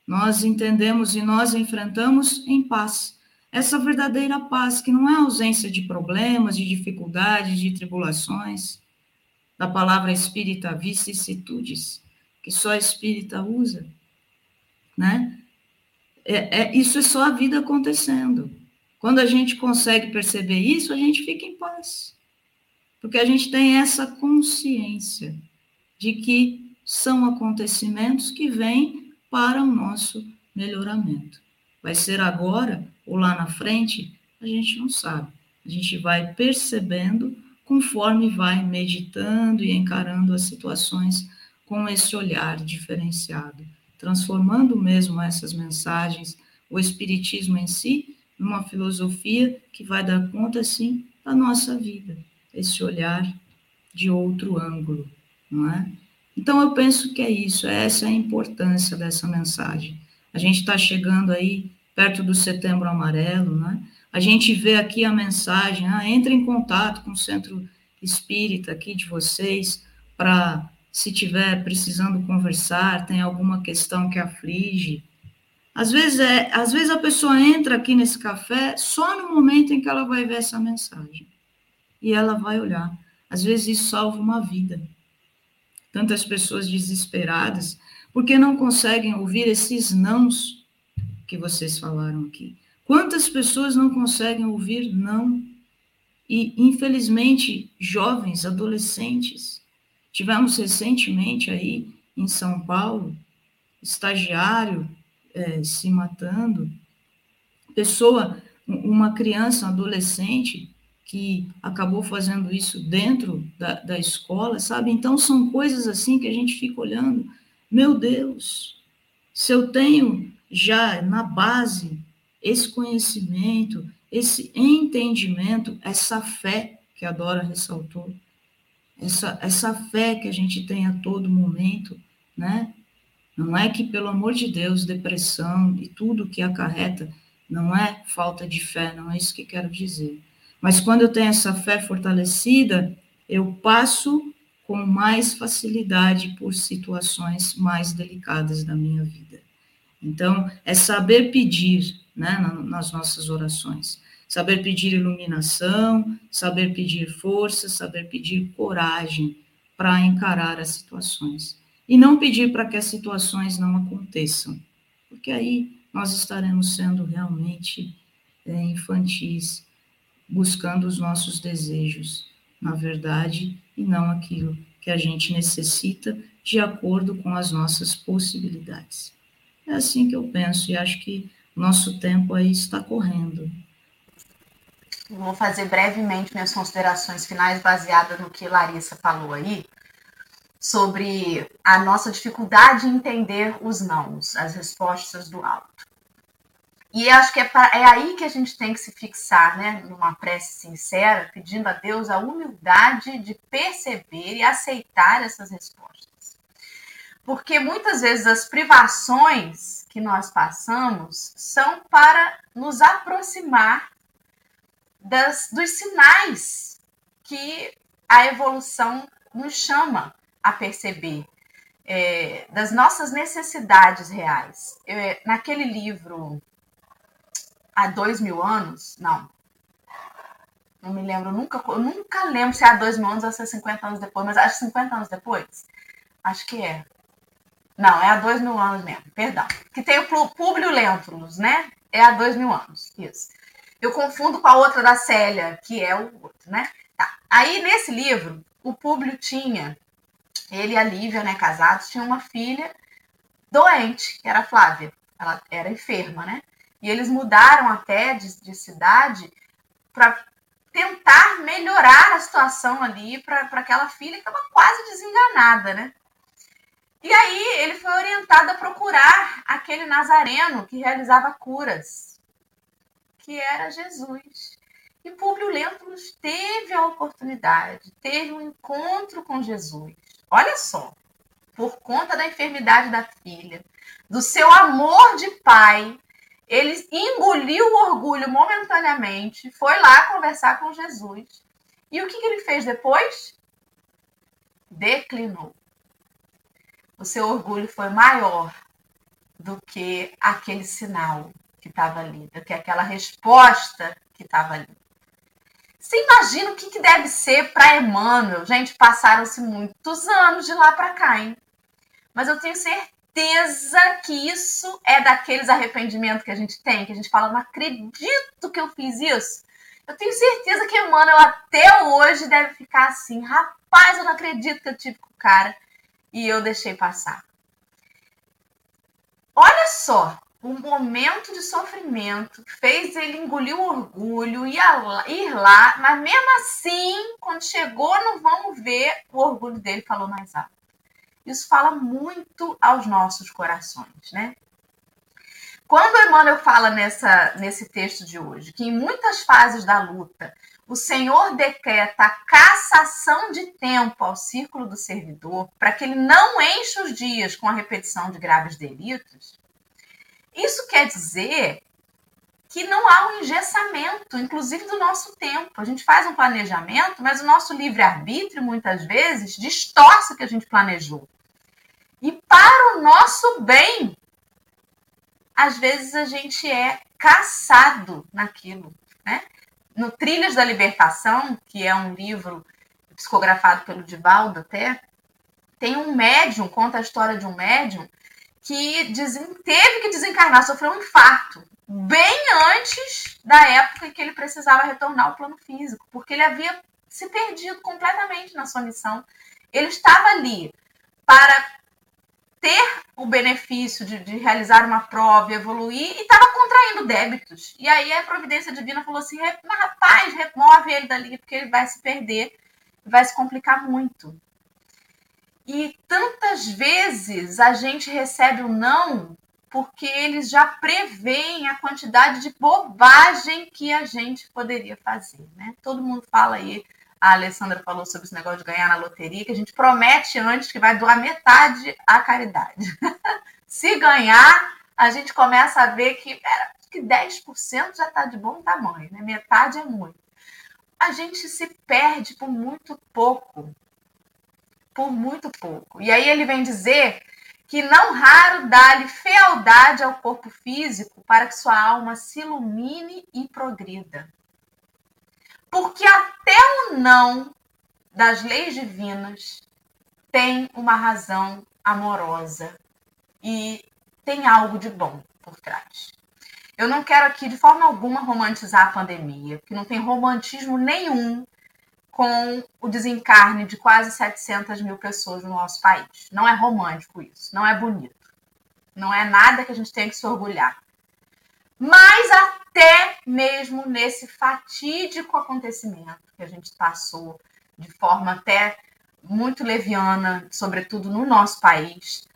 Nós entendemos e nós enfrentamos em paz. Essa verdadeira paz, que não é ausência de problemas, de dificuldades, de tribulações, da palavra espírita vicissitudes, que só a espírita usa, né? É, é, isso é só a vida acontecendo. Quando a gente consegue perceber isso, a gente fica em paz. Porque a gente tem essa consciência de que são acontecimentos que vêm para o nosso melhoramento. Vai ser agora ou lá na frente? A gente não sabe. A gente vai percebendo conforme vai meditando e encarando as situações com esse olhar diferenciado, transformando mesmo essas mensagens, o Espiritismo em si, numa filosofia que vai dar conta, sim, da nossa vida, esse olhar de outro ângulo, não é? Então, eu penso que é isso, essa é a importância dessa mensagem. A gente está chegando aí perto do Setembro Amarelo, né? A gente vê aqui a mensagem, ah, entre em contato com o centro espírita aqui de vocês, para, se tiver precisando conversar, tem alguma questão que aflige, às vezes, é, às vezes a pessoa entra aqui nesse café só no momento em que ela vai ver essa mensagem. E ela vai olhar. Às vezes isso salva uma vida. Tantas pessoas desesperadas, porque não conseguem ouvir esses nãos que vocês falaram aqui. Quantas pessoas não conseguem ouvir não? E, infelizmente, jovens, adolescentes. Tivemos recentemente aí em São Paulo, estagiário é, se matando, pessoa, uma criança, um adolescente que acabou fazendo isso dentro da, da escola, sabe? Então são coisas assim que a gente fica olhando, meu Deus, se eu tenho já na base esse conhecimento, esse entendimento, essa fé que a Dora ressaltou, essa, essa fé que a gente tem a todo momento, né? Não é que, pelo amor de Deus, depressão e tudo que acarreta não é falta de fé, não é isso que quero dizer. Mas quando eu tenho essa fé fortalecida, eu passo com mais facilidade por situações mais delicadas da minha vida. Então, é saber pedir né, nas nossas orações. Saber pedir iluminação, saber pedir força, saber pedir coragem para encarar as situações e não pedir para que as situações não aconteçam, porque aí nós estaremos sendo realmente é, infantis, buscando os nossos desejos, na verdade, e não aquilo que a gente necessita de acordo com as nossas possibilidades. É assim que eu penso e acho que nosso tempo aí está correndo. Vou fazer brevemente minhas considerações finais baseadas no que Larissa falou aí sobre a nossa dificuldade em entender os nãos, as respostas do alto. E acho que é, pra, é aí que a gente tem que se fixar, né, numa prece sincera, pedindo a Deus a humildade de perceber e aceitar essas respostas. Porque muitas vezes as privações que nós passamos são para nos aproximar das, dos sinais que a evolução nos chama a perceber. é, das nossas necessidades reais. Eu, é, naquele livro, há dois mil anos, não, não me lembro, nunca, nunca lembro se é há dois mil anos ou se é 50 anos depois, mas acho que 50 anos depois. Acho que é. Não, é há dois mil anos mesmo, perdão. Que tem o Públio Lentulus, né? É há dois mil anos, isso. Eu confundo com a outra da Célia, que é o outro, né? Tá. Aí, nesse livro, o Públio tinha, ele e a Lívia, né, casados, tinham uma filha doente, que era a Flávia. Ela era enferma, né? E eles mudaram até de, de cidade para tentar melhorar a situação ali para aquela filha que estava quase desenganada, né? E aí ele foi orientado a procurar aquele nazareno que realizava curas, que era Jesus. E Públio Lentulus teve a oportunidade, teve um encontro com Jesus. Olha só, por conta da enfermidade da filha, do seu amor de pai, ele engoliu o orgulho momentaneamente, foi lá conversar com Jesus. E o que, que ele fez depois? Declinou. O seu orgulho foi maior do que aquele sinal que estava ali, do que aquela resposta que estava ali. Você imagina o que, que deve ser para Emmanuel? Gente, passaram-se muitos anos de lá para cá, hein? Mas eu tenho certeza que isso é daqueles arrependimentos que a gente tem, que a gente fala, não acredito que eu fiz isso. Eu tenho certeza que Emmanuel até hoje deve ficar assim, rapaz, eu não acredito que eu tive com o cara e eu deixei passar. Olha só, um momento de sofrimento fez ele engolir o orgulho, lá, ir lá, mas mesmo assim, quando chegou no vamos ver, o orgulho dele falou mais alto. Isso fala muito aos nossos corações, né? Quando Emmanuel fala nessa, nesse texto de hoje que em muitas fases da luta o Senhor decreta a cassação de tempo ao círculo do servidor para que ele não enche os dias com a repetição de graves delitos, isso quer dizer que não há um engessamento, inclusive do nosso tempo. A gente faz um planejamento, mas o nosso livre-arbítrio, muitas vezes, distorce o que a gente planejou. E para o nosso bem, às vezes a gente é caçado naquilo, né? No Trilhas da Libertação, que é um livro psicografado pelo Divaldo até, tem um médium, conta a história de um médium que teve que desencarnar, sofreu um infarto, bem antes da época em que ele precisava retornar ao plano físico, porque ele havia se perdido completamente na sua missão. Ele estava ali para ter o benefício de, de realizar uma prova evoluir e estava contraindo débitos. E aí a providência divina falou assim: mas rapaz, remove ele dali, porque ele vai se perder, vai se complicar muito. E tantas vezes a gente recebe o não porque eles já preveem a quantidade de bobagem que a gente poderia fazer, né? Todo mundo fala aí a Alessandra falou sobre esse negócio de ganhar na loteria, que a gente promete antes que vai doar metade à caridade. Se ganhar, a gente começa a ver que, era, que 10% já está de bom tamanho, né? metade é muito. A gente se perde por muito pouco. Por muito pouco. E aí ele vem dizer que não raro dá-lhe fealdade ao corpo físico para que sua alma se ilumine e progrida. Porque até o não das leis divinas tem uma razão amorosa e tem algo de bom por trás. Eu não quero aqui de forma alguma romantizar a pandemia, porque não tem romantismo nenhum com o desencarne de quase 700 mil pessoas no nosso país. Não é romântico isso, não é bonito. Não é nada que a gente tenha que se orgulhar. Mas até mesmo nesse fatídico acontecimento que a gente passou de forma até muito leviana, sobretudo no nosso país,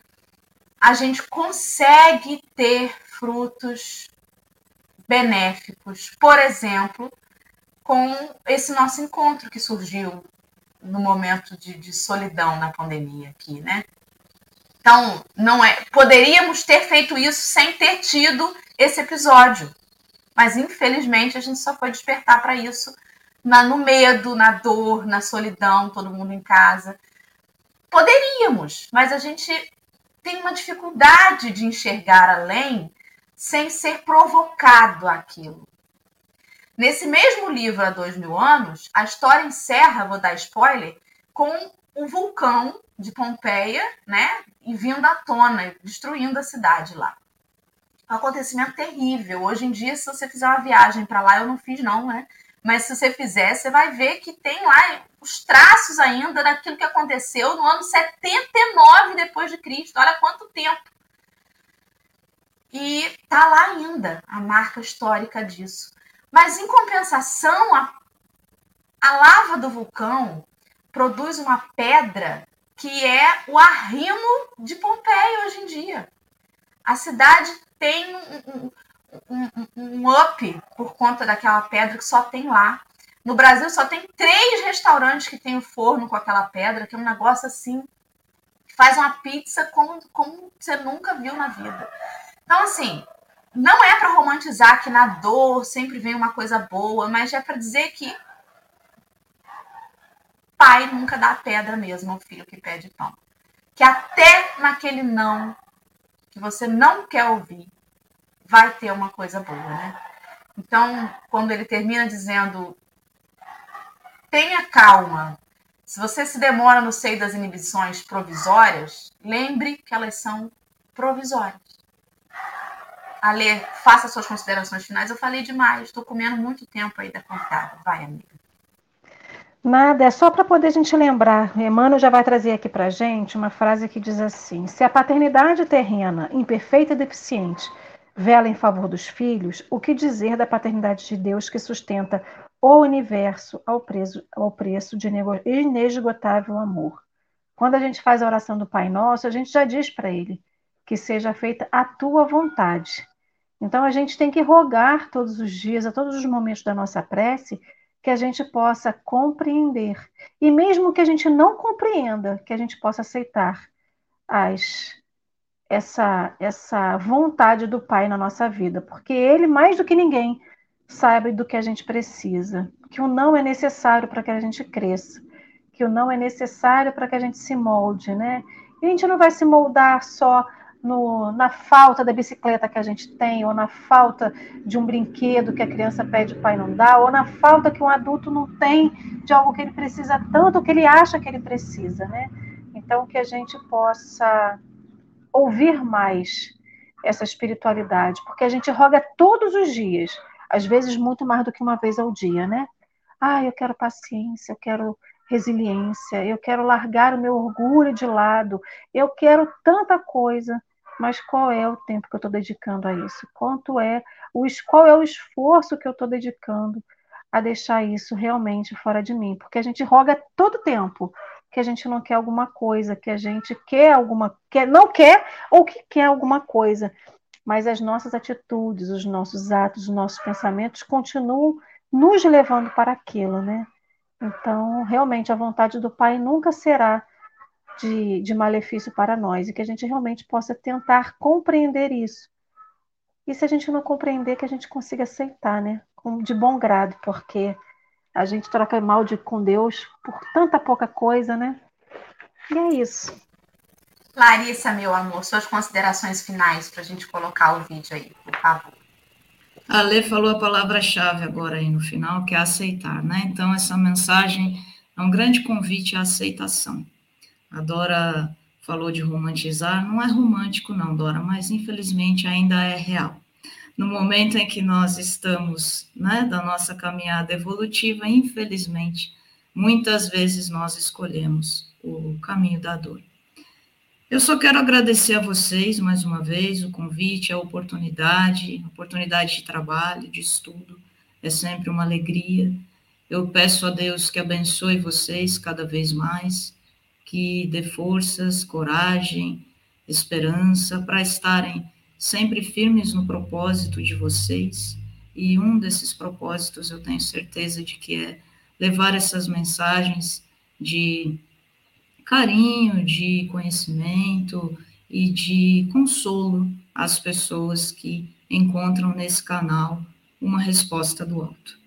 a gente consegue ter frutos benéficos, por exemplo, com esse nosso encontro que surgiu no momento de, de solidão na pandemia aqui, né? Então, não é. Poderíamos ter feito isso sem ter tido esse episódio. Mas, infelizmente, a gente só foi despertar para isso na, no medo, na dor, na solidão, todo mundo em casa. Poderíamos, mas a gente tem uma dificuldade de enxergar além sem ser provocado aquilo. Nesse mesmo livro, há dois mil anos, a história encerra, vou dar spoiler, com o vulcão de Pompeia, né? E vindo à tona, destruindo a cidade lá. Um acontecimento terrível. Hoje em dia, se você fizer uma viagem para lá, eu não fiz não, né? Mas se você fizer, você vai ver que tem lá os traços ainda daquilo que aconteceu no ano 79 depois de Cristo. Olha quanto tempo. E tá lá ainda a marca histórica disso. Mas em compensação, a, a lava do vulcão produz uma pedra que é o arrimo de Pompeia hoje em dia. A cidade tem um, um, um, up por conta daquela pedra que só tem lá. No Brasil só tem três restaurantes que tem o forno com aquela pedra, que é um negócio assim, faz uma pizza como, como você nunca viu na vida. Então, assim, não é para romantizar que na dor sempre vem uma coisa boa, mas é para dizer que pai nunca dá pedra mesmo ao filho que pede pão. Que até naquele não que você não quer ouvir, vai ter uma coisa boa, né? Então, quando ele termina dizendo: tenha calma. Se você se demora no seio das inibições provisórias, lembre que elas são provisórias. Ale, faça suas considerações finais. Eu falei demais, estou comendo muito tempo aí da contada. Vai, amiga. Nada, é só para poder a gente lembrar. Emmanuel já vai trazer aqui para a gente uma frase que diz assim: se a paternidade terrena, imperfeita e deficiente, vela em favor dos filhos, o que dizer da paternidade de Deus que sustenta o universo ao, preço, ao preço de inesgotável amor? Quando a gente faz a oração do Pai Nosso, a gente já diz para ele que seja feita a tua vontade. Então a gente tem que rogar todos os dias, a todos os momentos da nossa prece, que a gente possa compreender. E mesmo que a gente não compreenda, que a gente possa aceitar as, essa, essa vontade do Pai na nossa vida, porque Ele, mais do que ninguém, sabe do que a gente precisa, que o não é necessário para que a gente cresça, que o não é necessário para que a gente se molde, né? E a gente não vai se moldar só no, na falta da bicicleta que a gente tem, ou na falta de um brinquedo que a criança pede o pai não dá, ou na falta que um adulto não tem de algo que ele precisa tanto, que ele acha que ele precisa, né? Então, que a gente possa ouvir mais essa espiritualidade, porque a gente roga todos os dias, às vezes muito mais do que uma vez ao dia, né? Ah, eu quero paciência, eu quero resiliência, eu quero largar o meu orgulho de lado, eu quero tanta coisa mas qual é o tempo que eu estou dedicando a isso? Quanto é o qual é o esforço que eu estou dedicando a deixar isso realmente fora de mim? Porque a gente roga todo tempo que a gente não quer alguma coisa, que a gente quer alguma, quer, não quer ou que quer alguma coisa, mas as nossas atitudes, os nossos atos, os nossos pensamentos continuam nos levando para aquilo, né? Então, realmente, a vontade do Pai nunca será de, de malefício para nós e que a gente realmente possa tentar compreender isso. E se a gente não compreender, que a gente consiga aceitar, né? De bom grado, porque a gente troca mal de, com Deus por tanta pouca coisa, né? E é isso. Larissa, meu amor, suas considerações finais para a gente colocar o vídeo aí, por favor. A Lê falou a palavra-chave agora aí no final, que é aceitar, né? Então, essa mensagem é um grande convite à aceitação. A Dora falou de romantizar, não é romântico não, Dora, mas infelizmente ainda é real. No momento em que nós estamos, né, da nossa caminhada evolutiva, infelizmente, muitas vezes nós escolhemos o caminho da dor. Eu só quero agradecer a vocês mais uma vez o convite, a oportunidade, oportunidade de trabalho, de estudo. É sempre uma alegria. Eu peço a Deus que abençoe vocês cada vez mais, que dê forças, coragem, esperança para estarem sempre firmes no propósito de vocês. E um desses propósitos eu tenho certeza de que é levar essas mensagens de carinho, de conhecimento e de consolo às pessoas que encontram nesse canal uma resposta do alto.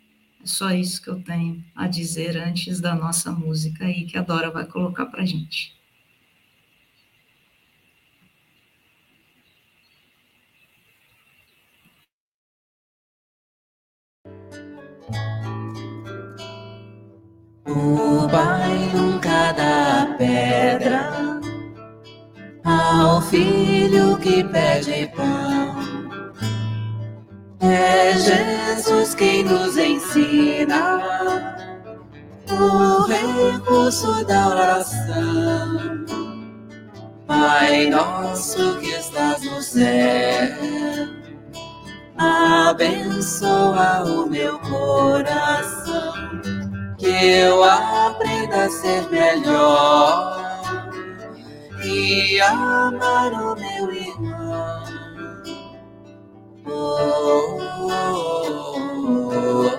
Só isso que eu tenho a dizer antes da nossa música aí que a Dora vai colocar para gente. O Pai nunca dá pedra ao filho que pede pão. É Jesus quem nos ensina o recurso da oração. Pai nosso que estás no céu, abençoa o meu coração, que eu aprenda a ser melhor e amar o meu irmão. Oh, oh, oh,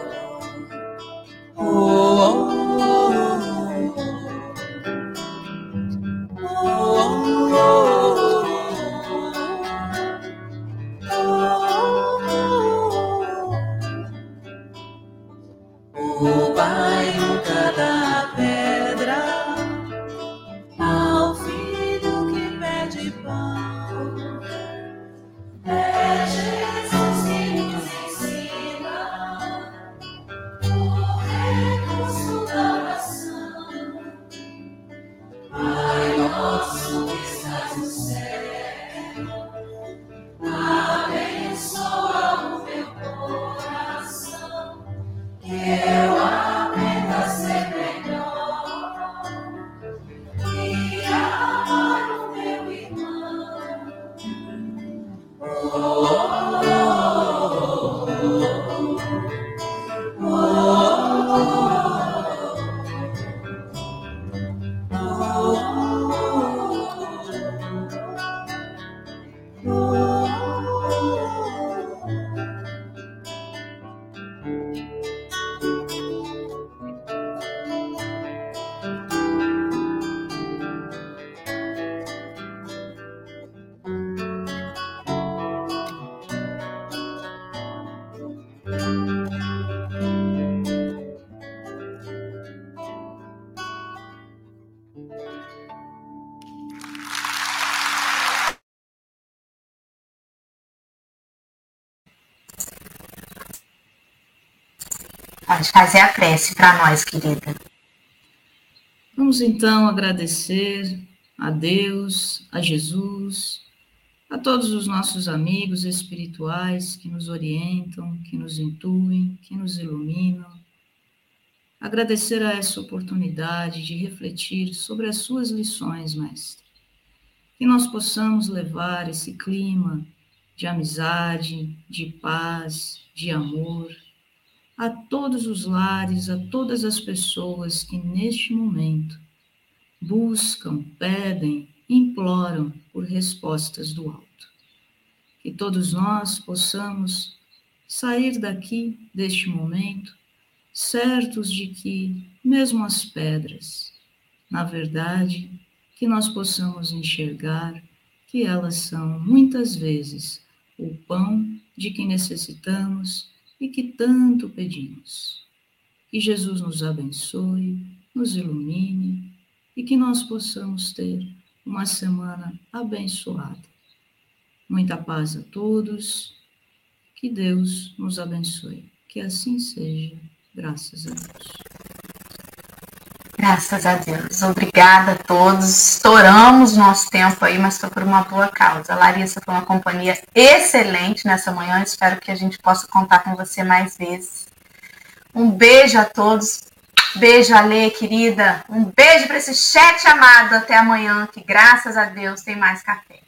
Pode fazer a prece para nós, querida. Vamos então agradecer a Deus, a Jesus, a todos os nossos amigos espirituais que nos orientam, que nos intuem, que nos iluminam. Agradecer a essa oportunidade de refletir sobre as suas lições, Mestre. Que nós possamos levar esse clima de amizade, de paz, de amor a todos os lares, a todas as pessoas que neste momento buscam, pedem, imploram por respostas do alto. Que todos nós possamos sair daqui, deste momento, certos de que, mesmo as pedras, na verdade, que nós possamos enxergar que elas são muitas vezes o pão de que necessitamos e que tanto pedimos. Que Jesus nos abençoe, nos ilumine e que nós possamos ter uma semana abençoada. Muita paz a todos, que Deus nos abençoe. Que assim seja, graças a Deus. Graças a Deus. Obrigada a todos. Estouramos nosso tempo aí, mas foi por uma boa causa. A Larissa foi uma companhia excelente nessa manhã. Espero que a gente possa contar com você mais vezes. Um beijo a todos. Beijo, Alê, querida. Um beijo para esse chat amado. Até amanhã, que graças a Deus tem mais café.